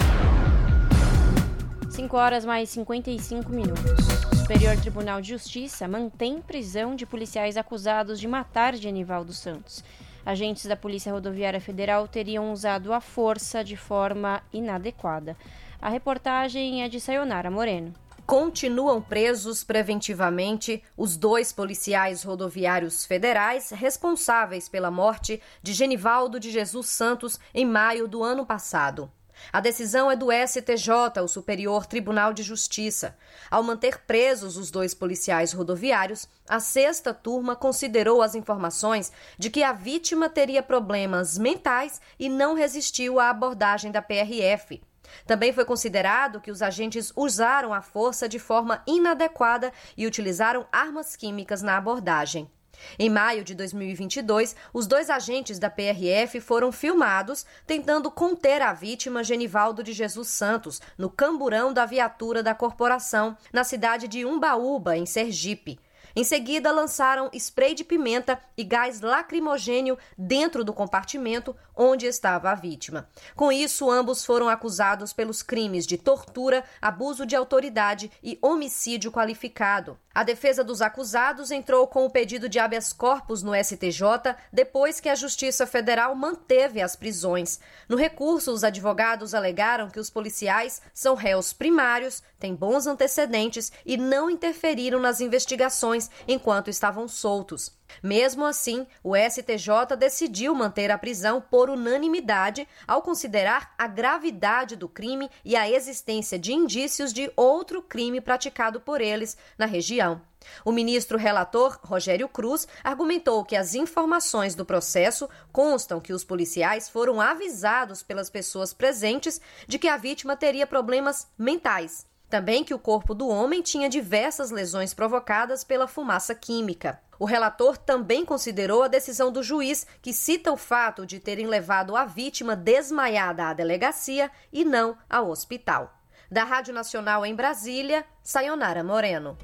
5 horas mais 55 minutos. O Superior Tribunal de Justiça mantém prisão de policiais acusados de matar Genivaldo Santos agentes da Polícia Rodoviária Federal teriam usado a força de forma inadequada. A reportagem é de Sayonara Moreno. Continuam presos preventivamente os dois policiais rodoviários federais responsáveis pela morte de Genivaldo de Jesus Santos em maio do ano passado. A decisão é do STJ, o Superior Tribunal de Justiça. Ao manter presos os dois policiais rodoviários, a sexta turma considerou as informações de que a vítima teria problemas mentais e não resistiu à abordagem da PRF. Também foi considerado que os agentes usaram a força de forma inadequada e utilizaram armas químicas na abordagem. Em maio de 2022, os dois agentes da PRF foram filmados tentando conter a vítima Genivaldo de Jesus Santos no camburão da viatura da corporação, na cidade de Umbaúba, em Sergipe. Em seguida, lançaram spray de pimenta e gás lacrimogênio dentro do compartimento onde estava a vítima. Com isso, ambos foram acusados pelos crimes de tortura, abuso de autoridade e homicídio qualificado. A defesa dos acusados entrou com o pedido de habeas corpus no STJ depois que a Justiça Federal manteve as prisões. No recurso, os advogados alegaram que os policiais são réus primários, têm bons antecedentes e não interferiram nas investigações enquanto estavam soltos. Mesmo assim, o STJ decidiu manter a prisão por unanimidade ao considerar a gravidade do crime e a existência de indícios de outro crime praticado por eles na região. O ministro relator, Rogério Cruz, argumentou que as informações do processo constam que os policiais foram avisados pelas pessoas presentes de que a vítima teria problemas mentais. Também que o corpo do homem tinha diversas lesões provocadas pela fumaça química. O relator também considerou a decisão do juiz, que cita o fato de terem levado a vítima desmaiada à delegacia e não ao hospital. Da Rádio Nacional em Brasília, Sayonara Moreno.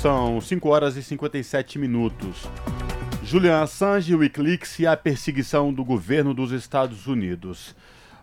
São 5 horas e 57 minutos. Julian Assange Wikileaks e a perseguição do governo dos Estados Unidos.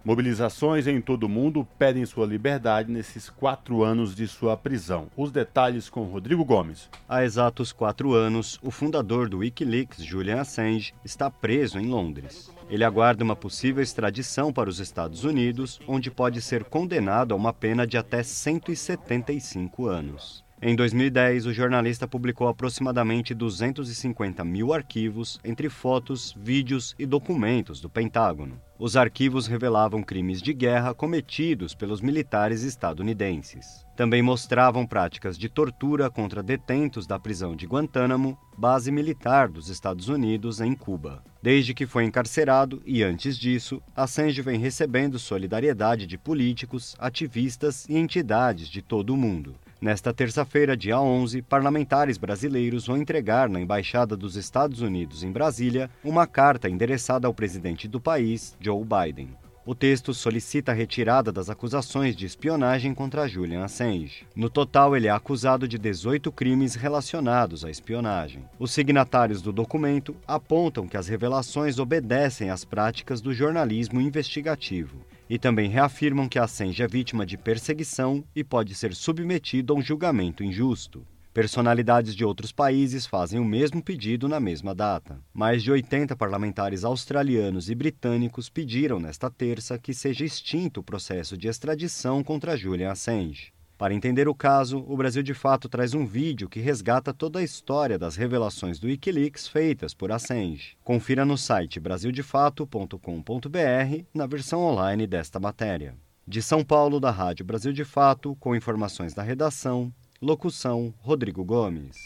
Mobilizações em todo o mundo pedem sua liberdade nesses quatro anos de sua prisão. Os detalhes com Rodrigo Gomes. Há exatos quatro anos, o fundador do Wikileaks, Julian Assange, está preso em Londres. Ele aguarda uma possível extradição para os Estados Unidos, onde pode ser condenado a uma pena de até 175 anos. Em 2010, o jornalista publicou aproximadamente 250 mil arquivos, entre fotos, vídeos e documentos do Pentágono. Os arquivos revelavam crimes de guerra cometidos pelos militares estadunidenses. Também mostravam práticas de tortura contra detentos da prisão de Guantánamo, base militar dos Estados Unidos em Cuba. Desde que foi encarcerado e antes disso, Assange vem recebendo solidariedade de políticos, ativistas e entidades de todo o mundo. Nesta terça-feira, dia 11, parlamentares brasileiros vão entregar na Embaixada dos Estados Unidos em Brasília uma carta endereçada ao presidente do país, Joe Biden. O texto solicita a retirada das acusações de espionagem contra Julian Assange. No total, ele é acusado de 18 crimes relacionados à espionagem. Os signatários do documento apontam que as revelações obedecem às práticas do jornalismo investigativo e também reafirmam que Assange é vítima de perseguição e pode ser submetido a um julgamento injusto. Personalidades de outros países fazem o mesmo pedido na mesma data. Mais de 80 parlamentares australianos e britânicos pediram nesta terça que seja extinto o processo de extradição contra Julian Assange. Para entender o caso, o Brasil de Fato traz um vídeo que resgata toda a história das revelações do Wikileaks feitas por Assange. Confira no site brasildefato.com.br na versão online desta matéria. De São Paulo, da Rádio Brasil de Fato, com informações da redação, locução Rodrigo Gomes.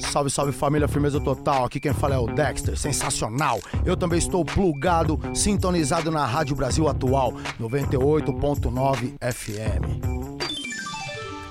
Salve, salve família, firmeza total. Aqui quem fala é o Dexter, sensacional. Eu também estou plugado, sintonizado na Rádio Brasil Atual, 98.9 FM.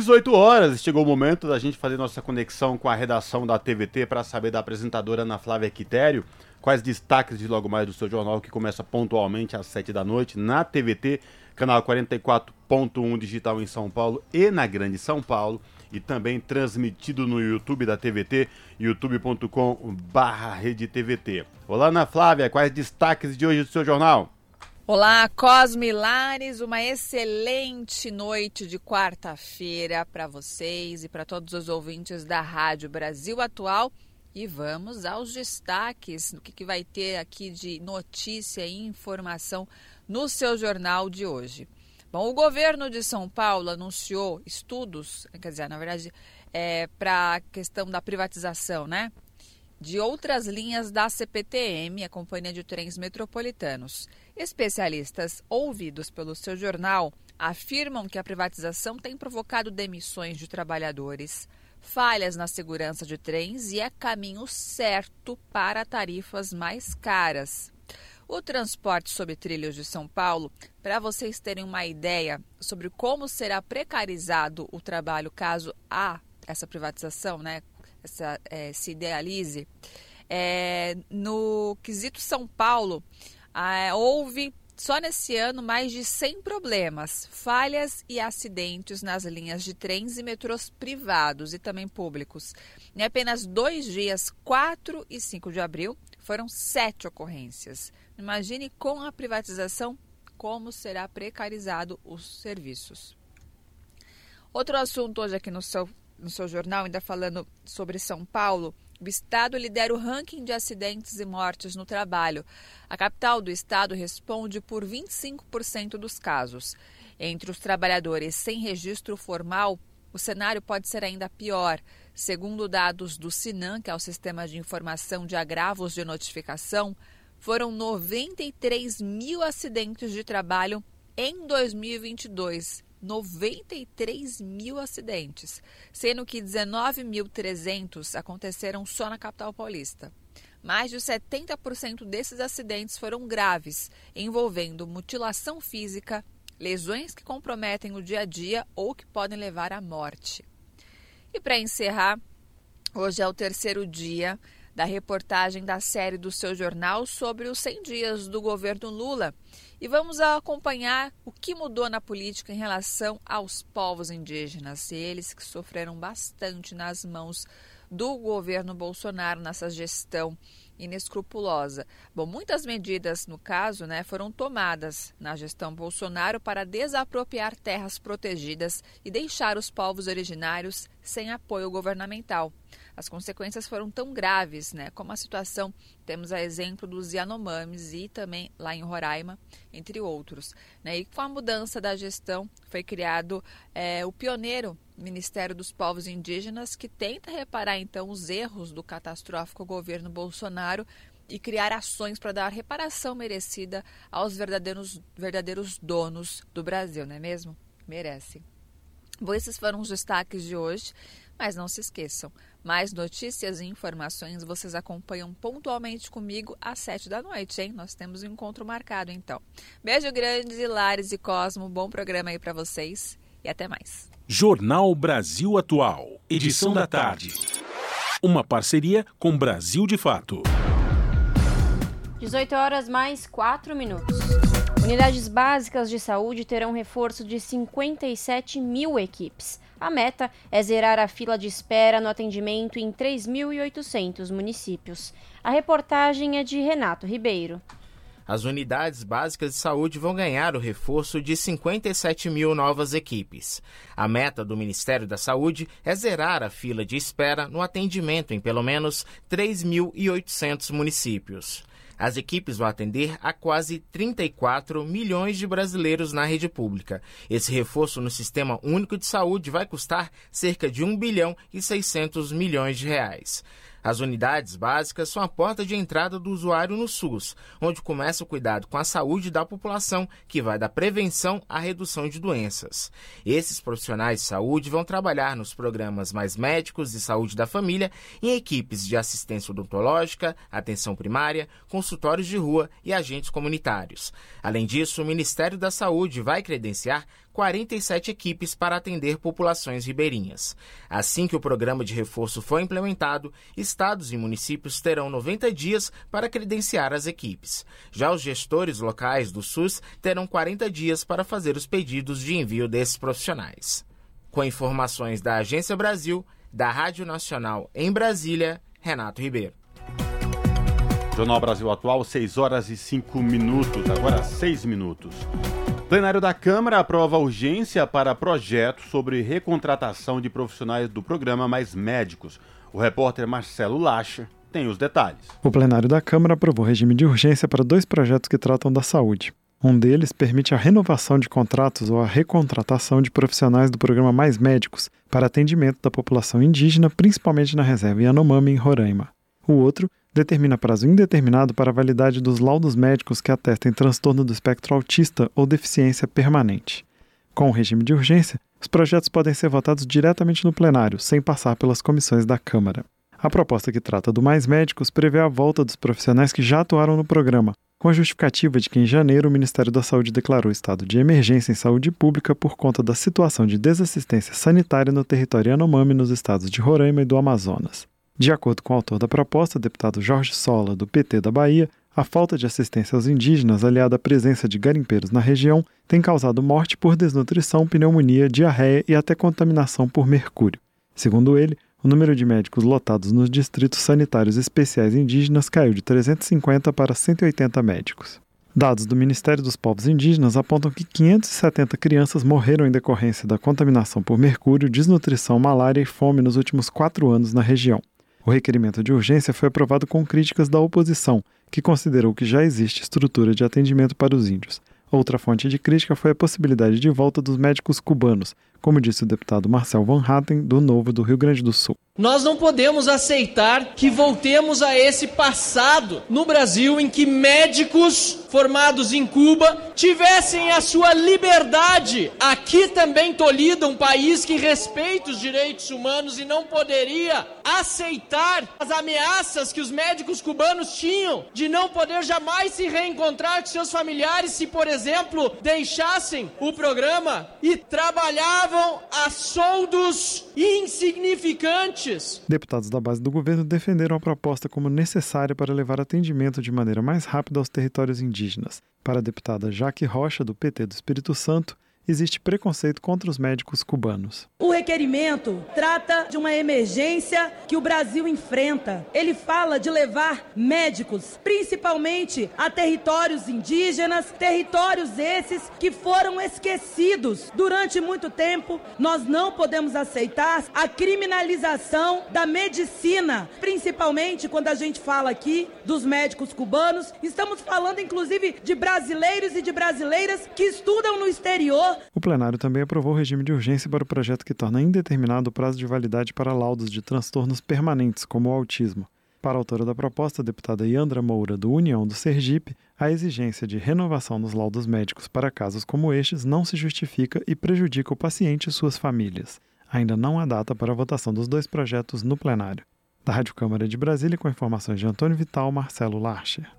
18 horas, chegou o momento da gente fazer nossa conexão com a redação da TVT para saber da apresentadora Ana Flávia Quitério quais destaques de logo mais do seu jornal que começa pontualmente às 7 da noite na TVT, canal 44.1 digital em São Paulo e na Grande São Paulo e também transmitido no YouTube da TVT, youtube.com/redetvt. Olá, Ana Flávia, quais destaques de hoje do seu jornal? Olá, Cosme Lares, uma excelente noite de quarta-feira para vocês e para todos os ouvintes da Rádio Brasil Atual. E vamos aos destaques do que, que vai ter aqui de notícia e informação no seu jornal de hoje. Bom, o governo de São Paulo anunciou estudos, quer dizer, na verdade, é, para a questão da privatização, né? de outras linhas da CPTM, a Companhia de Trens Metropolitanos. Especialistas ouvidos pelo seu jornal afirmam que a privatização tem provocado demissões de trabalhadores, falhas na segurança de trens e é caminho certo para tarifas mais caras. O transporte sob trilhos de São Paulo, para vocês terem uma ideia sobre como será precarizado o trabalho caso há essa privatização, né, essa, é, se idealize, é, no quesito São Paulo, é, houve só nesse ano mais de 100 problemas, falhas e acidentes nas linhas de trens e metrôs privados e também públicos. Em apenas dois dias, 4 e 5 de abril, foram sete ocorrências. Imagine com a privatização como será precarizado os serviços. Outro assunto hoje aqui no seu no seu jornal, ainda falando sobre São Paulo, o estado lidera o ranking de acidentes e mortes no trabalho. A capital do estado responde por 25% dos casos. Entre os trabalhadores sem registro formal, o cenário pode ser ainda pior. Segundo dados do SINAM, que é o Sistema de Informação de Agravos de Notificação, foram 93 mil acidentes de trabalho em 2022 93 mil acidentes, sendo que 19.300 aconteceram só na capital paulista. Mais de 70% desses acidentes foram graves, envolvendo mutilação física, lesões que comprometem o dia a dia ou que podem levar à morte. E para encerrar, hoje é o terceiro dia da reportagem da série do seu jornal sobre os 100 dias do governo Lula e vamos acompanhar o que mudou na política em relação aos povos indígenas, eles que sofreram bastante nas mãos do governo Bolsonaro nessa gestão inescrupulosa. Bom, muitas medidas, no caso, né, foram tomadas na gestão Bolsonaro para desapropriar terras protegidas e deixar os povos originários sem apoio governamental. As consequências foram tão graves, né, como a situação, temos a exemplo dos Yanomamis e também lá em Roraima, entre outros. Né, e com a mudança da gestão, foi criado é, o pioneiro Ministério dos Povos Indígenas, que tenta reparar então os erros do catastrófico governo Bolsonaro e criar ações para dar reparação merecida aos verdadeiros, verdadeiros donos do Brasil, não é mesmo? Merecem. Bom, esses foram os destaques de hoje, mas não se esqueçam, mais notícias e informações vocês acompanham pontualmente comigo às sete da noite, hein? Nós temos um encontro marcado, então. Beijo grande, Lares e Cosmo, bom programa aí para vocês e até mais. Jornal Brasil Atual, edição da tarde. Uma parceria com Brasil de Fato. 18 horas mais 4 minutos. Unidades básicas de saúde terão reforço de 57 mil equipes. A meta é zerar a fila de espera no atendimento em 3.800 municípios. A reportagem é de Renato Ribeiro. As unidades básicas de saúde vão ganhar o reforço de 57 mil novas equipes. A meta do Ministério da Saúde é zerar a fila de espera no atendimento em pelo menos 3.800 municípios. As equipes vão atender a quase 34 milhões de brasileiros na rede pública. Esse reforço no Sistema Único de Saúde vai custar cerca de 1 bilhão e 600 milhões de reais. As unidades básicas são a porta de entrada do usuário no SUS, onde começa o cuidado com a saúde da população, que vai da prevenção à redução de doenças. Esses profissionais de saúde vão trabalhar nos programas Mais Médicos e Saúde da Família em equipes de assistência odontológica, atenção primária, consultórios de rua e agentes comunitários. Além disso, o Ministério da Saúde vai credenciar 47 equipes para atender populações ribeirinhas. Assim que o programa de reforço for implementado, estados e municípios terão 90 dias para credenciar as equipes. Já os gestores locais do SUS terão 40 dias para fazer os pedidos de envio desses profissionais. Com informações da Agência Brasil, da Rádio Nacional em Brasília, Renato Ribeiro. Jornal Brasil Atual, 6 horas e 5 minutos, agora 6 minutos. Plenário da Câmara aprova urgência para projeto sobre recontratação de profissionais do programa Mais Médicos. O repórter Marcelo Lacha tem os detalhes. O plenário da Câmara aprovou regime de urgência para dois projetos que tratam da saúde. Um deles permite a renovação de contratos ou a recontratação de profissionais do programa Mais Médicos para atendimento da população indígena, principalmente na reserva Yanomami, em Roraima. O outro determina prazo indeterminado para a validade dos laudos médicos que atestem transtorno do espectro autista ou deficiência permanente. Com o regime de urgência, os projetos podem ser votados diretamente no plenário, sem passar pelas comissões da Câmara. A proposta que trata do Mais Médicos prevê a volta dos profissionais que já atuaram no programa, com a justificativa de que em janeiro o Ministério da Saúde declarou estado de emergência em saúde pública por conta da situação de desassistência sanitária no território Yanomami nos estados de Roraima e do Amazonas. De acordo com o autor da proposta, deputado Jorge Sola, do PT da Bahia, a falta de assistência aos indígenas, aliada à presença de garimpeiros na região, tem causado morte por desnutrição, pneumonia, diarreia e até contaminação por mercúrio. Segundo ele, o número de médicos lotados nos distritos sanitários especiais indígenas caiu de 350 para 180 médicos. Dados do Ministério dos Povos Indígenas apontam que 570 crianças morreram em decorrência da contaminação por mercúrio, desnutrição, malária e fome nos últimos quatro anos na região. O requerimento de urgência foi aprovado com críticas da oposição, que considerou que já existe estrutura de atendimento para os índios. Outra fonte de crítica foi a possibilidade de volta dos médicos cubanos, como disse o deputado Marcel Van Hatten, do Novo do Rio Grande do Sul. Nós não podemos aceitar que voltemos a esse passado no Brasil em que médicos formados em Cuba tivessem a sua liberdade. Aqui também tolhida, um país que respeita os direitos humanos e não poderia aceitar as ameaças que os médicos cubanos tinham de não poder jamais se reencontrar com seus familiares se, por exemplo, deixassem o programa e trabalhavam a soldos insignificantes. Deputados da base do governo defenderam a proposta como necessária para levar atendimento de maneira mais rápida aos territórios indígenas. Para a deputada Jaque Rocha, do PT do Espírito Santo, existe preconceito contra os médicos cubanos. O requerimento trata de uma emergência que o Brasil enfrenta. Ele fala de levar médicos, principalmente a territórios indígenas, territórios esses que foram esquecidos durante muito tempo. Nós não podemos aceitar a criminalização da medicina, principalmente quando a gente fala aqui dos médicos cubanos. Estamos falando inclusive de brasileiros e de brasileiras que estudam no exterior o plenário também aprovou o regime de urgência para o projeto que torna indeterminado o prazo de validade para laudos de transtornos permanentes, como o autismo. Para a autora da proposta, a deputada Yandra Moura, do União do Sergipe, a exigência de renovação dos laudos médicos para casos como estes não se justifica e prejudica o paciente e suas famílias. Ainda não há data para a votação dos dois projetos no plenário. Da Rádio Câmara de Brasília, com informações de Antônio Vital, Marcelo Larcher.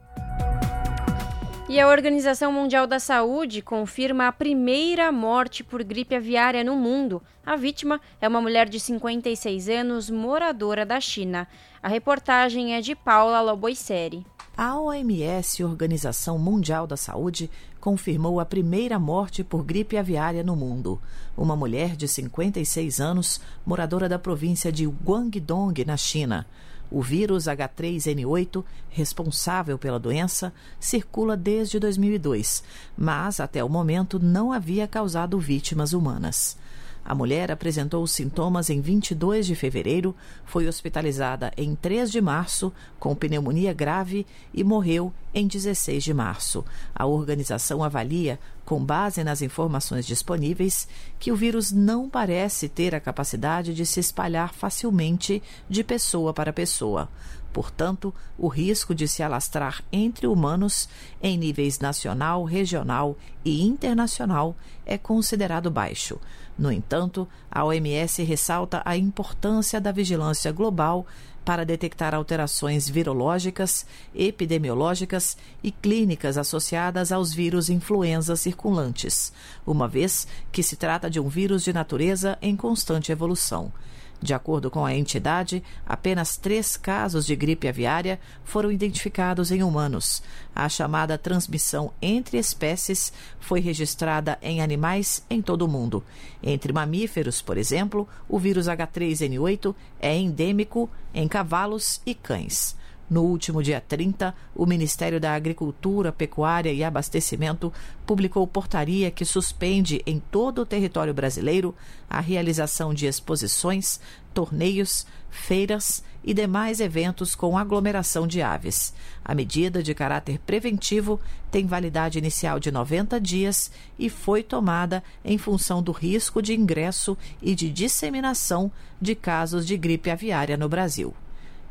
E a Organização Mundial da Saúde confirma a primeira morte por gripe aviária no mundo. A vítima é uma mulher de 56 anos, moradora da China. A reportagem é de Paula Loboiceri. A OMS, Organização Mundial da Saúde, confirmou a primeira morte por gripe aviária no mundo. Uma mulher de 56 anos, moradora da província de Guangdong, na China. O vírus H3N8, responsável pela doença, circula desde 2002, mas até o momento não havia causado vítimas humanas. A mulher apresentou os sintomas em 22 de fevereiro, foi hospitalizada em 3 de março com pneumonia grave e morreu em 16 de março. A organização avalia, com base nas informações disponíveis, que o vírus não parece ter a capacidade de se espalhar facilmente de pessoa para pessoa. Portanto, o risco de se alastrar entre humanos em níveis nacional, regional e internacional é considerado baixo. No entanto, a OMS ressalta a importância da vigilância global para detectar alterações virológicas, epidemiológicas e clínicas associadas aos vírus influenza circulantes, uma vez que se trata de um vírus de natureza em constante evolução. De acordo com a entidade, apenas três casos de gripe aviária foram identificados em humanos. A chamada transmissão entre espécies foi registrada em animais em todo o mundo. Entre mamíferos, por exemplo, o vírus H3N8 é endêmico em cavalos e cães. No último dia 30, o Ministério da Agricultura, Pecuária e Abastecimento publicou portaria que suspende em todo o território brasileiro a realização de exposições, torneios, feiras e demais eventos com aglomeração de aves. A medida de caráter preventivo tem validade inicial de 90 dias e foi tomada em função do risco de ingresso e de disseminação de casos de gripe aviária no Brasil.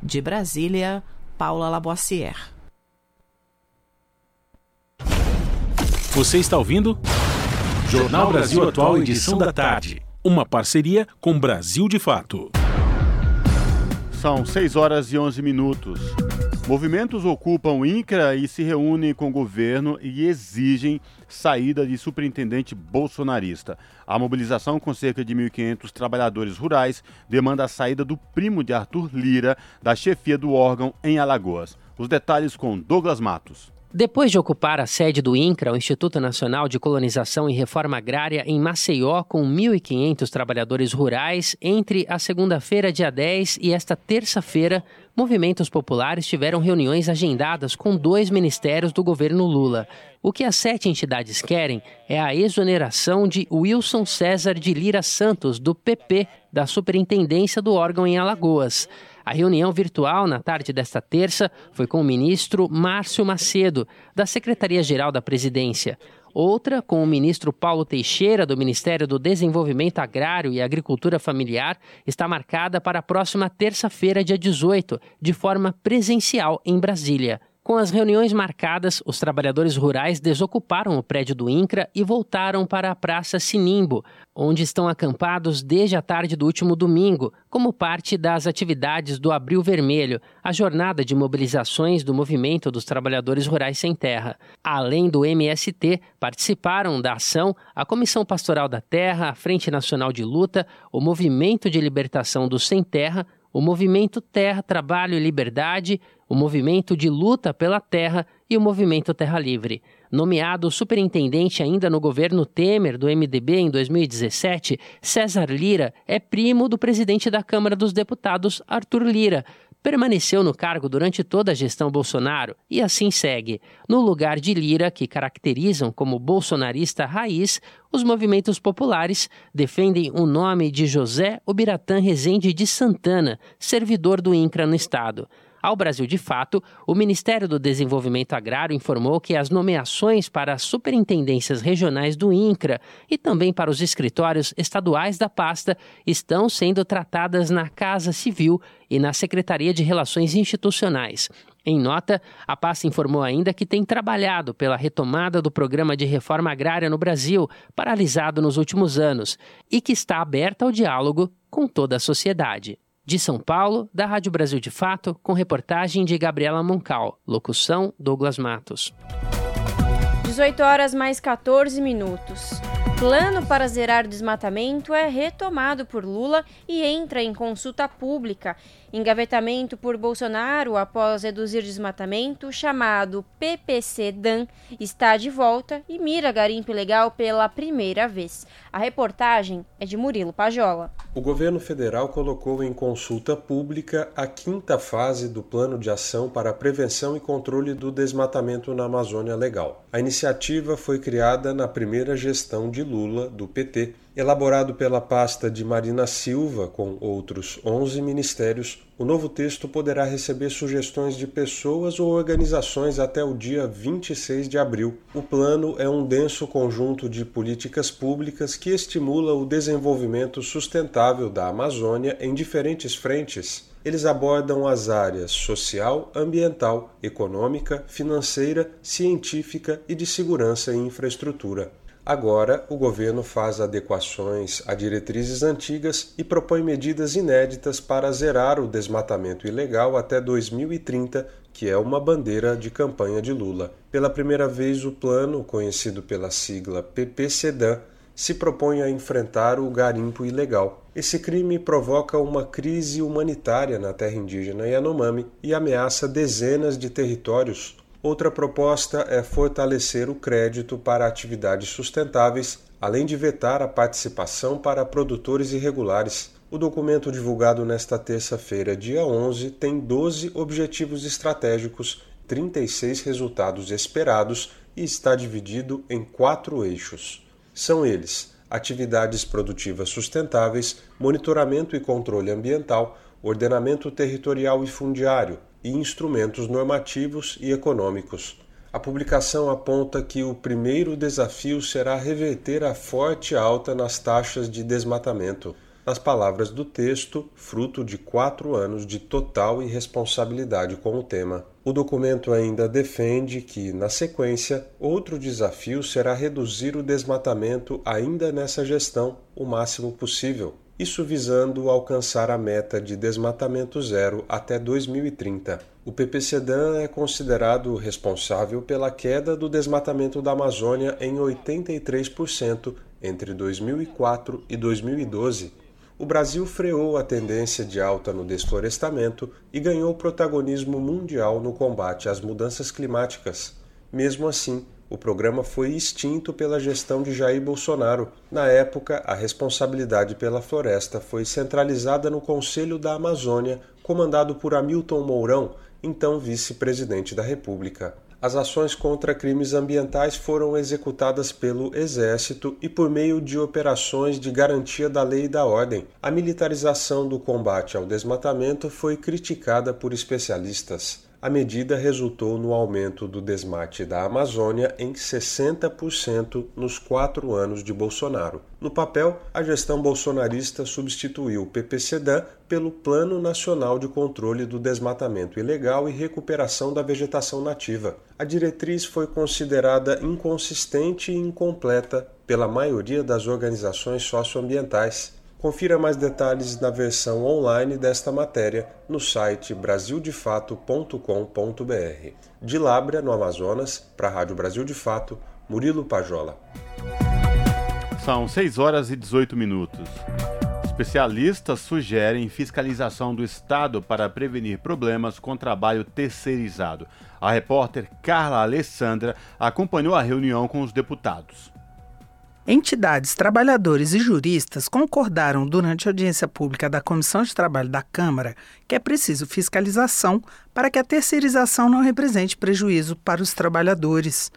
De Brasília, Paula Labossière. Você está ouvindo? Jornal Brasil Atual, edição da tarde. Uma parceria com Brasil de Fato. São 6 horas e 11 minutos. Movimentos ocupam INCRA e se reúnem com o governo e exigem saída de superintendente bolsonarista. A mobilização com cerca de 1.500 trabalhadores rurais demanda a saída do primo de Arthur Lira da chefia do órgão em Alagoas. Os detalhes com Douglas Matos. Depois de ocupar a sede do INCRA, o Instituto Nacional de Colonização e Reforma Agrária, em Maceió, com 1.500 trabalhadores rurais, entre a segunda-feira, dia 10, e esta terça-feira, movimentos populares tiveram reuniões agendadas com dois ministérios do governo Lula. O que as sete entidades querem é a exoneração de Wilson César de Lira Santos, do PP, da superintendência do órgão em Alagoas. A reunião virtual na tarde desta terça foi com o ministro Márcio Macedo, da Secretaria-Geral da Presidência. Outra com o ministro Paulo Teixeira, do Ministério do Desenvolvimento Agrário e Agricultura Familiar, está marcada para a próxima terça-feira, dia 18, de forma presencial em Brasília. Com as reuniões marcadas, os trabalhadores rurais desocuparam o prédio do INCRA e voltaram para a Praça Sinimbo, onde estão acampados desde a tarde do último domingo, como parte das atividades do Abril Vermelho, a jornada de mobilizações do Movimento dos Trabalhadores Rurais Sem Terra. Além do MST, participaram da ação a Comissão Pastoral da Terra, a Frente Nacional de Luta, o Movimento de Libertação dos Sem Terra, o Movimento Terra, Trabalho e Liberdade, o Movimento de Luta pela Terra e o Movimento Terra Livre. Nomeado superintendente ainda no governo Temer do MDB em 2017, César Lira é primo do presidente da Câmara dos Deputados, Arthur Lira. Permaneceu no cargo durante toda a gestão Bolsonaro e assim segue. No lugar de Lira, que caracterizam como bolsonarista raiz, os movimentos populares defendem o nome de José Ubiratã Rezende de Santana, servidor do INCRA no estado. Ao Brasil de Fato, o Ministério do Desenvolvimento Agrário informou que as nomeações para as superintendências regionais do INCRA e também para os escritórios estaduais da pasta estão sendo tratadas na Casa Civil e na Secretaria de Relações Institucionais. Em nota, a pasta informou ainda que tem trabalhado pela retomada do programa de reforma agrária no Brasil, paralisado nos últimos anos, e que está aberta ao diálogo com toda a sociedade. De São Paulo, da Rádio Brasil de Fato, com reportagem de Gabriela Moncal. Locução: Douglas Matos. 18 horas mais 14 minutos. Plano para zerar desmatamento é retomado por Lula e entra em consulta pública. Engavetamento por Bolsonaro após reduzir desmatamento, chamado PPC-DAN, está de volta e mira garimpo ilegal pela primeira vez. A reportagem é de Murilo Pajola. O governo federal colocou em consulta pública a quinta fase do Plano de Ação para a Prevenção e Controle do Desmatamento na Amazônia Legal. A iniciativa foi criada na primeira gestão de Lula, do PT, Elaborado pela pasta de Marina Silva, com outros 11 ministérios, o novo texto poderá receber sugestões de pessoas ou organizações até o dia 26 de abril. O plano é um denso conjunto de políticas públicas que estimula o desenvolvimento sustentável da Amazônia em diferentes frentes. Eles abordam as áreas social, ambiental, econômica, financeira, científica e de segurança e infraestrutura. Agora, o governo faz adequações a diretrizes antigas e propõe medidas inéditas para zerar o desmatamento ilegal até 2030, que é uma bandeira de campanha de Lula. Pela primeira vez, o plano, conhecido pela sigla PPCDAN, se propõe a enfrentar o garimpo ilegal. Esse crime provoca uma crise humanitária na terra indígena Yanomami e ameaça dezenas de territórios Outra proposta é fortalecer o crédito para atividades sustentáveis, além de vetar a participação para produtores irregulares. O documento divulgado nesta terça-feira, dia 11, tem 12 objetivos estratégicos, 36 resultados esperados e está dividido em quatro eixos. São eles: atividades produtivas sustentáveis, monitoramento e controle ambiental, ordenamento territorial e fundiário, e instrumentos normativos e econômicos. A publicação aponta que o primeiro desafio será reverter a forte alta nas taxas de desmatamento. Nas palavras do texto, fruto de quatro anos de total irresponsabilidade com o tema. O documento ainda defende que, na sequência, outro desafio será reduzir o desmatamento ainda nessa gestão o máximo possível, isso visando alcançar a meta de desmatamento zero até 2030. O PPCDAN é considerado responsável pela queda do desmatamento da Amazônia em 83% entre 2004 e 2012. O Brasil freou a tendência de alta no desflorestamento e ganhou protagonismo mundial no combate às mudanças climáticas. Mesmo assim, o programa foi extinto pela gestão de Jair Bolsonaro. Na época, a responsabilidade pela floresta foi centralizada no Conselho da Amazônia, comandado por Hamilton Mourão, então vice-presidente da República. As ações contra crimes ambientais foram executadas pelo Exército e por meio de operações de garantia da lei e da ordem. A militarização do combate ao desmatamento foi criticada por especialistas. A medida resultou no aumento do desmate da Amazônia em 60% nos quatro anos de Bolsonaro. No papel, a gestão bolsonarista substituiu o PPCDAN pelo Plano Nacional de Controle do Desmatamento Ilegal e Recuperação da Vegetação Nativa. A diretriz foi considerada inconsistente e incompleta pela maioria das organizações socioambientais. Confira mais detalhes na versão online desta matéria no site brasildefato.com.br. De Lábrea, no Amazonas, para a Rádio Brasil de Fato, Murilo Pajola. São 6 horas e 18 minutos. Especialistas sugerem fiscalização do Estado para prevenir problemas com trabalho terceirizado. A repórter Carla Alessandra acompanhou a reunião com os deputados. Entidades, trabalhadores e juristas concordaram durante a audiência pública da Comissão de Trabalho da Câmara que é preciso fiscalização para que a terceirização não represente prejuízo para os trabalhadores.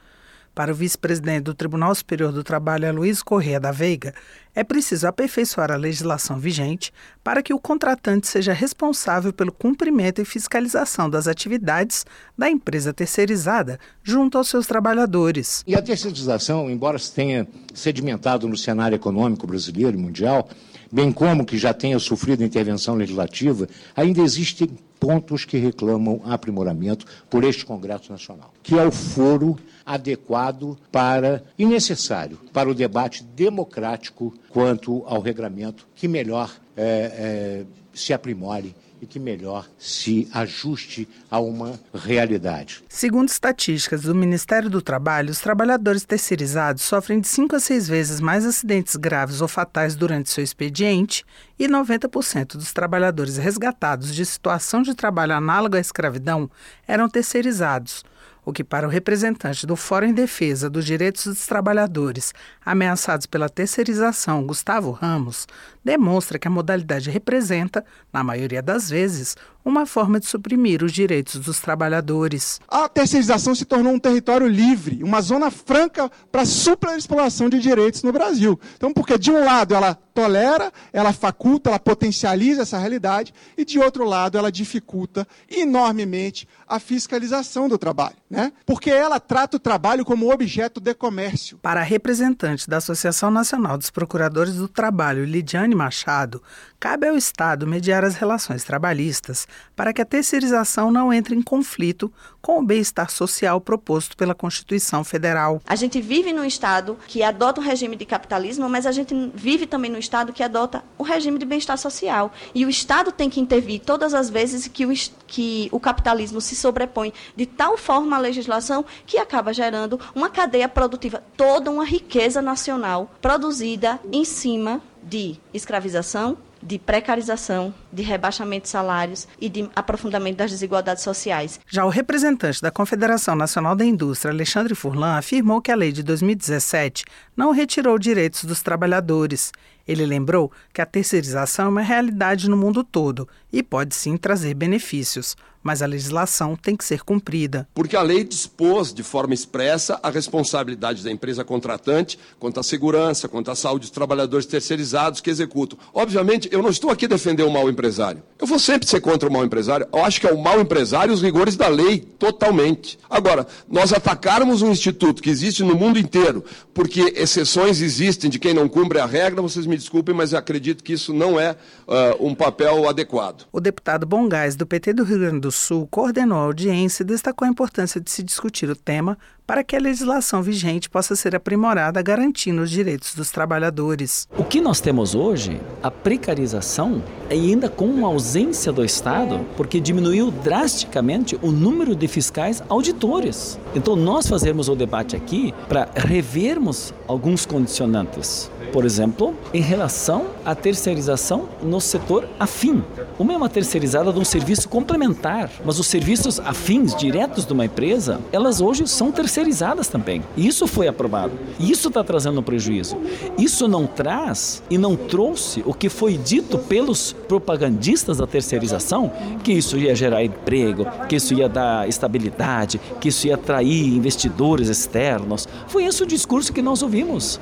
Para o vice-presidente do Tribunal Superior do Trabalho, Luiz Corrêa da Veiga, é preciso aperfeiçoar a legislação vigente para que o contratante seja responsável pelo cumprimento e fiscalização das atividades da empresa terceirizada junto aos seus trabalhadores. E a terceirização, embora tenha sedimentado no cenário econômico brasileiro e mundial, bem como que já tenha sofrido intervenção legislativa, ainda existem pontos que reclamam aprimoramento por este Congresso Nacional, que é o foro adequado para e necessário para o debate democrático quanto ao regramento que melhor é, é, se aprimore e que melhor se ajuste a uma realidade. Segundo estatísticas do Ministério do Trabalho, os trabalhadores terceirizados sofrem de 5 a 6 vezes mais acidentes graves ou fatais durante seu expediente e 90% dos trabalhadores resgatados de situação de trabalho análoga à escravidão eram terceirizados o que para o representante do Fórum em Defesa dos Direitos dos Trabalhadores, ameaçados pela terceirização, Gustavo Ramos, demonstra que a modalidade representa, na maioria das vezes, uma forma de suprimir os direitos dos trabalhadores. A terceirização se tornou um território livre, uma zona franca para superexploração de direitos no Brasil. Então, porque de um lado ela tolera, ela faculta, ela potencializa essa realidade, e de outro lado ela dificulta enormemente a fiscalização do trabalho, né? Porque ela trata o trabalho como objeto de comércio. Para a representante da Associação Nacional dos Procuradores do Trabalho, Lidiane Machado, cabe ao Estado mediar as relações trabalhistas para que a terceirização não entre em conflito com o bem-estar social proposto pela Constituição Federal. A gente vive num Estado que adota o regime de capitalismo, mas a gente vive também num Estado que adota o regime de bem-estar social. E o Estado tem que intervir todas as vezes que o, que o capitalismo se sobrepõe de tal forma à legislação que acaba gerando uma cadeia produtiva, toda uma riqueza nacional produzida em cima de escravização, de precarização, de rebaixamento de salários e de aprofundamento das desigualdades sociais. Já o representante da Confederação Nacional da Indústria, Alexandre Furlan, afirmou que a lei de 2017 não retirou direitos dos trabalhadores. Ele lembrou que a terceirização é uma realidade no mundo todo e pode sim trazer benefícios, mas a legislação tem que ser cumprida. Porque a lei dispôs de forma expressa a responsabilidade da empresa contratante quanto à segurança, quanto à saúde dos trabalhadores terceirizados que executam. Obviamente, eu não estou aqui defender o mau empresário. Eu vou sempre ser contra o mau empresário. Eu acho que é o mau empresário os rigores da lei, totalmente. Agora, nós atacarmos um instituto que existe no mundo inteiro porque exceções existem de quem não cumpre a regra, vocês me desculpem, mas acredito que isso não é uh, um papel adequado. O deputado Bongás, do PT do Rio Grande do Sul, coordenou a audiência e destacou a importância de se discutir o tema para que a legislação vigente possa ser aprimorada, garantindo os direitos dos trabalhadores. O que nós temos hoje, a precarização, é ainda com uma ausência do Estado, porque diminuiu drasticamente o número de fiscais auditores. Então, nós fazemos o debate aqui para revermos alguns condicionantes. Por exemplo, em relação à terceirização no setor afim. Uma é uma terceirizada de um serviço complementar, mas os serviços afins diretos de uma empresa, elas hoje são terceirizadas também. Isso foi aprovado. E isso está trazendo um prejuízo. Isso não traz e não trouxe o que foi dito pelos propagandistas da terceirização, que isso ia gerar emprego, que isso ia dar estabilidade, que isso ia atrair investidores externos. Foi esse o discurso que nós ouvimos.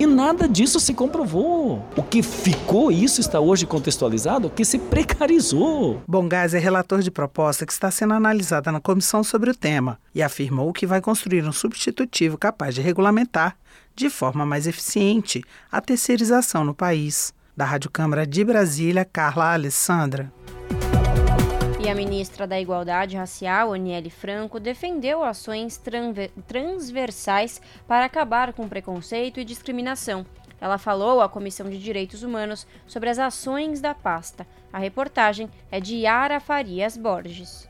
E nada disso se comprovou. O que ficou, isso está hoje contextualizado, que se precarizou. Bongás é relator de proposta que está sendo analisada na comissão sobre o tema e afirmou que vai construir um substitutivo capaz de regulamentar, de forma mais eficiente, a terceirização no país. Da Rádio Câmara de Brasília, Carla Alessandra. E a ministra da Igualdade Racial, Aniele Franco, defendeu ações transversais para acabar com preconceito e discriminação. Ela falou à Comissão de Direitos Humanos sobre as ações da pasta. A reportagem é de Yara Farias Borges.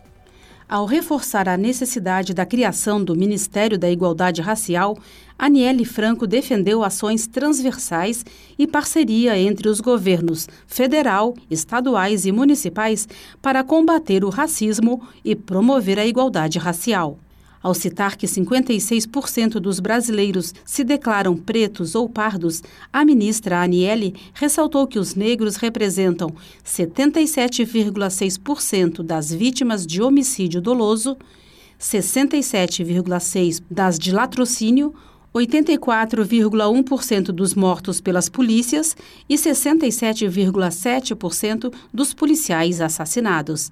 Ao reforçar a necessidade da criação do Ministério da Igualdade Racial, Aniele Franco defendeu ações transversais e parceria entre os governos federal, estaduais e municipais para combater o racismo e promover a igualdade racial. Ao citar que 56% dos brasileiros se declaram pretos ou pardos, a ministra Aniele ressaltou que os negros representam 77,6% das vítimas de homicídio doloso, 67,6% das de latrocínio, 84,1% dos mortos pelas polícias e 67,7% dos policiais assassinados.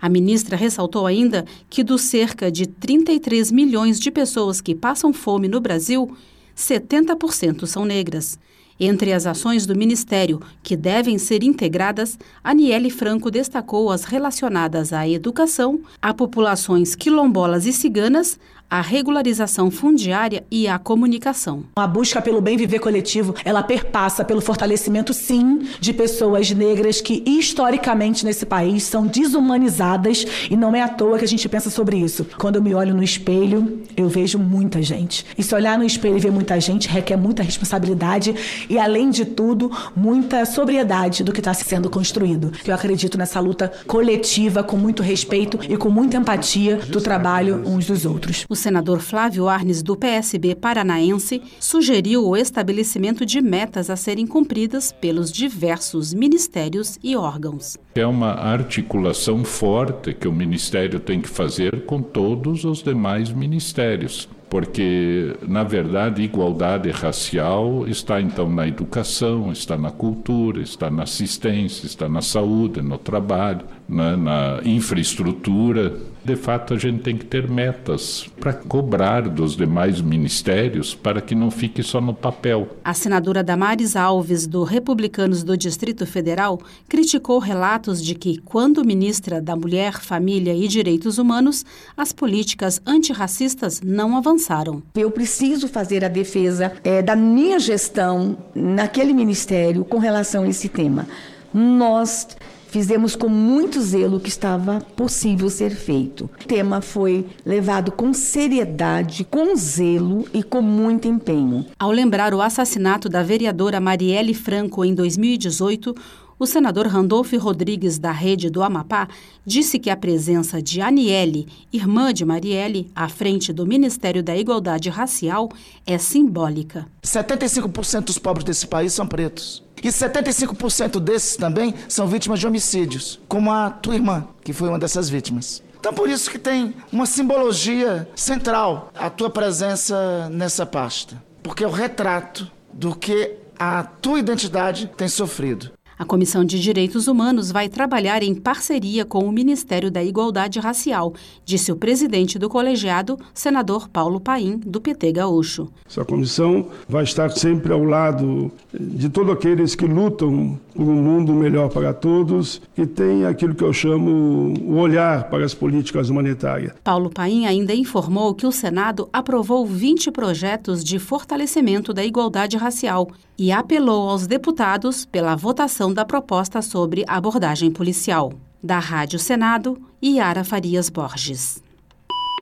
A ministra ressaltou ainda que dos cerca de 33 milhões de pessoas que passam fome no Brasil, 70% são negras. Entre as ações do Ministério que devem ser integradas, Aniele Franco destacou as relacionadas à educação, a populações quilombolas e ciganas, a regularização fundiária e a comunicação. A busca pelo bem viver coletivo, ela perpassa pelo fortalecimento, sim, de pessoas negras que historicamente nesse país são desumanizadas e não é à toa que a gente pensa sobre isso. Quando eu me olho no espelho, eu vejo muita gente. E se olhar no espelho e ver muita gente requer muita responsabilidade e, além de tudo, muita sobriedade do que está sendo construído. Eu acredito nessa luta coletiva com muito respeito e com muita empatia do trabalho uns dos outros. O senador Flávio Arnes, do PSB paranaense, sugeriu o estabelecimento de metas a serem cumpridas pelos diversos ministérios e órgãos. É uma articulação forte que o ministério tem que fazer com todos os demais ministérios porque, na verdade, igualdade racial está então na educação, está na cultura, está na assistência, está na saúde, no trabalho, na, na infraestrutura. De fato, a gente tem que ter metas para cobrar dos demais ministérios para que não fique só no papel. A senadora Damares Alves, do Republicanos do Distrito Federal, criticou relatos de que, quando ministra da Mulher, Família e Direitos Humanos, as políticas antirracistas não avançaram. Eu preciso fazer a defesa é, da minha gestão naquele ministério com relação a esse tema. Nós Fizemos com muito zelo o que estava possível ser feito. O tema foi levado com seriedade, com zelo e com muito empenho. Ao lembrar o assassinato da vereadora Marielle Franco em 2018, o senador Randolfo Rodrigues, da Rede do Amapá, disse que a presença de Aniele, irmã de Marielle, à frente do Ministério da Igualdade Racial é simbólica. 75% dos pobres desse país são pretos. E 75% desses também são vítimas de homicídios, como a tua irmã, que foi uma dessas vítimas. Então, por isso que tem uma simbologia central a tua presença nessa pasta, porque é o retrato do que a tua identidade tem sofrido. A Comissão de Direitos Humanos vai trabalhar em parceria com o Ministério da Igualdade Racial, disse o presidente do colegiado, senador Paulo Paim, do PT Gaúcho. Essa comissão vai estar sempre ao lado de todos aqueles que lutam por um mundo melhor para todos e tem aquilo que eu chamo o olhar para as políticas humanitárias. Paulo Paim ainda informou que o Senado aprovou 20 projetos de fortalecimento da igualdade racial e apelou aos deputados pela votação da proposta sobre abordagem policial. Da Rádio Senado, Yara Farias Borges.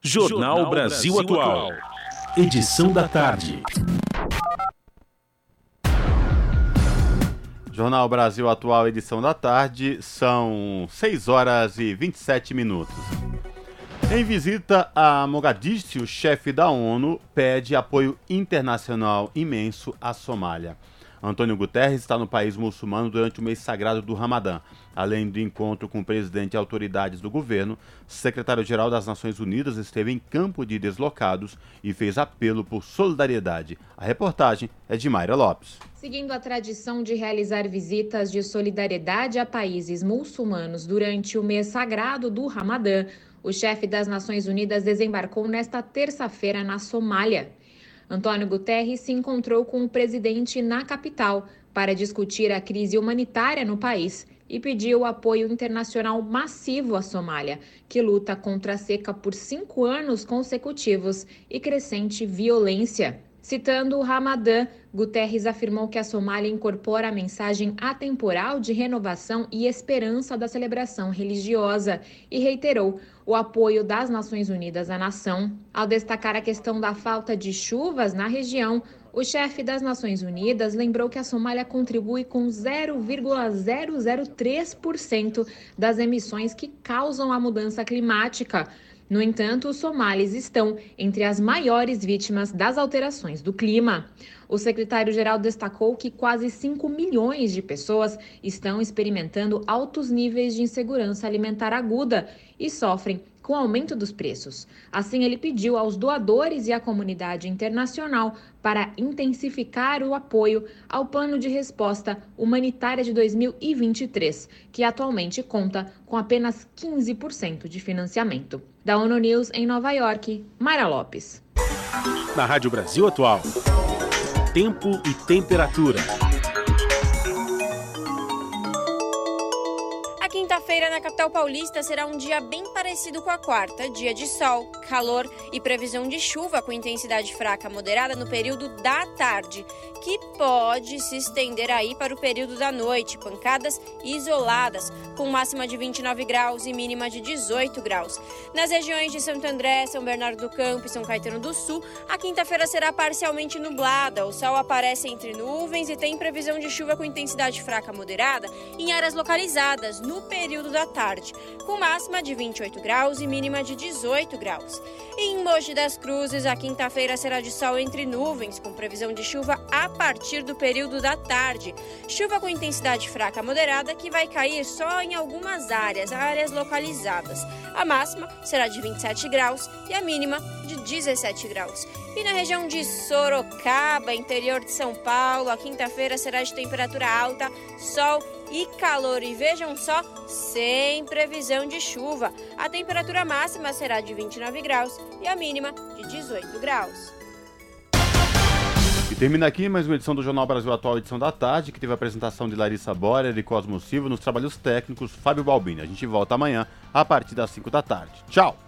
Jornal Brasil Atual. Edição da tarde. Jornal Brasil Atual, edição da tarde, são 6 horas e 27 minutos. Em visita a Mogadishu, o chefe da ONU pede apoio internacional imenso à Somália. Antônio Guterres está no país muçulmano durante o mês sagrado do Ramadã. Além do encontro com o presidente e autoridades do governo, secretário-geral das Nações Unidas esteve em campo de deslocados e fez apelo por solidariedade. A reportagem é de Mayra Lopes. Seguindo a tradição de realizar visitas de solidariedade a países muçulmanos durante o mês sagrado do Ramadã, o chefe das Nações Unidas desembarcou nesta terça-feira na Somália. Antônio Guterres se encontrou com o presidente na capital para discutir a crise humanitária no país e pediu apoio internacional massivo à Somália, que luta contra a seca por cinco anos consecutivos e crescente violência. Citando o Ramadã, Guterres afirmou que a Somália incorpora a mensagem atemporal de renovação e esperança da celebração religiosa e reiterou o apoio das Nações Unidas à nação. Ao destacar a questão da falta de chuvas na região, o chefe das Nações Unidas lembrou que a Somália contribui com 0,003% das emissões que causam a mudança climática. No entanto, os somalis estão entre as maiores vítimas das alterações do clima. O secretário-geral destacou que quase 5 milhões de pessoas estão experimentando altos níveis de insegurança alimentar aguda e sofrem com o aumento dos preços. Assim, ele pediu aos doadores e à comunidade internacional para intensificar o apoio ao plano de resposta humanitária de 2023, que atualmente conta com apenas 15% de financiamento. Da ONU News em Nova York, Mara Lopes. Na Rádio Brasil Atual, tempo e temperatura. Quinta-feira na capital paulista será um dia bem parecido com a quarta, dia de sol, calor e previsão de chuva com intensidade fraca moderada no período da tarde, que pode se estender aí para o período da noite, pancadas isoladas, com máxima de 29 graus e mínima de 18 graus. Nas regiões de Santo André, São Bernardo do Campo e São Caetano do Sul, a quinta-feira será parcialmente nublada. O sol aparece entre nuvens e tem previsão de chuva com intensidade fraca moderada em áreas localizadas no período período da tarde, com máxima de 28 graus e mínima de 18 graus. Em Mogi das Cruzes, a quinta-feira será de sol entre nuvens, com previsão de chuva a partir do período da tarde. Chuva com intensidade fraca moderada que vai cair só em algumas áreas, áreas localizadas. A máxima será de 27 graus e a mínima de 17 graus. E na região de Sorocaba, interior de São Paulo, a quinta-feira será de temperatura alta, sol e calor. E vejam só, sem previsão de chuva. A temperatura máxima será de 29 graus e a mínima de 18 graus. E termina aqui mais uma edição do Jornal Brasil Atual, edição da tarde, que teve a apresentação de Larissa Borer e Cosmo Silva nos trabalhos técnicos Fábio Balbini. A gente volta amanhã a partir das 5 da tarde. Tchau!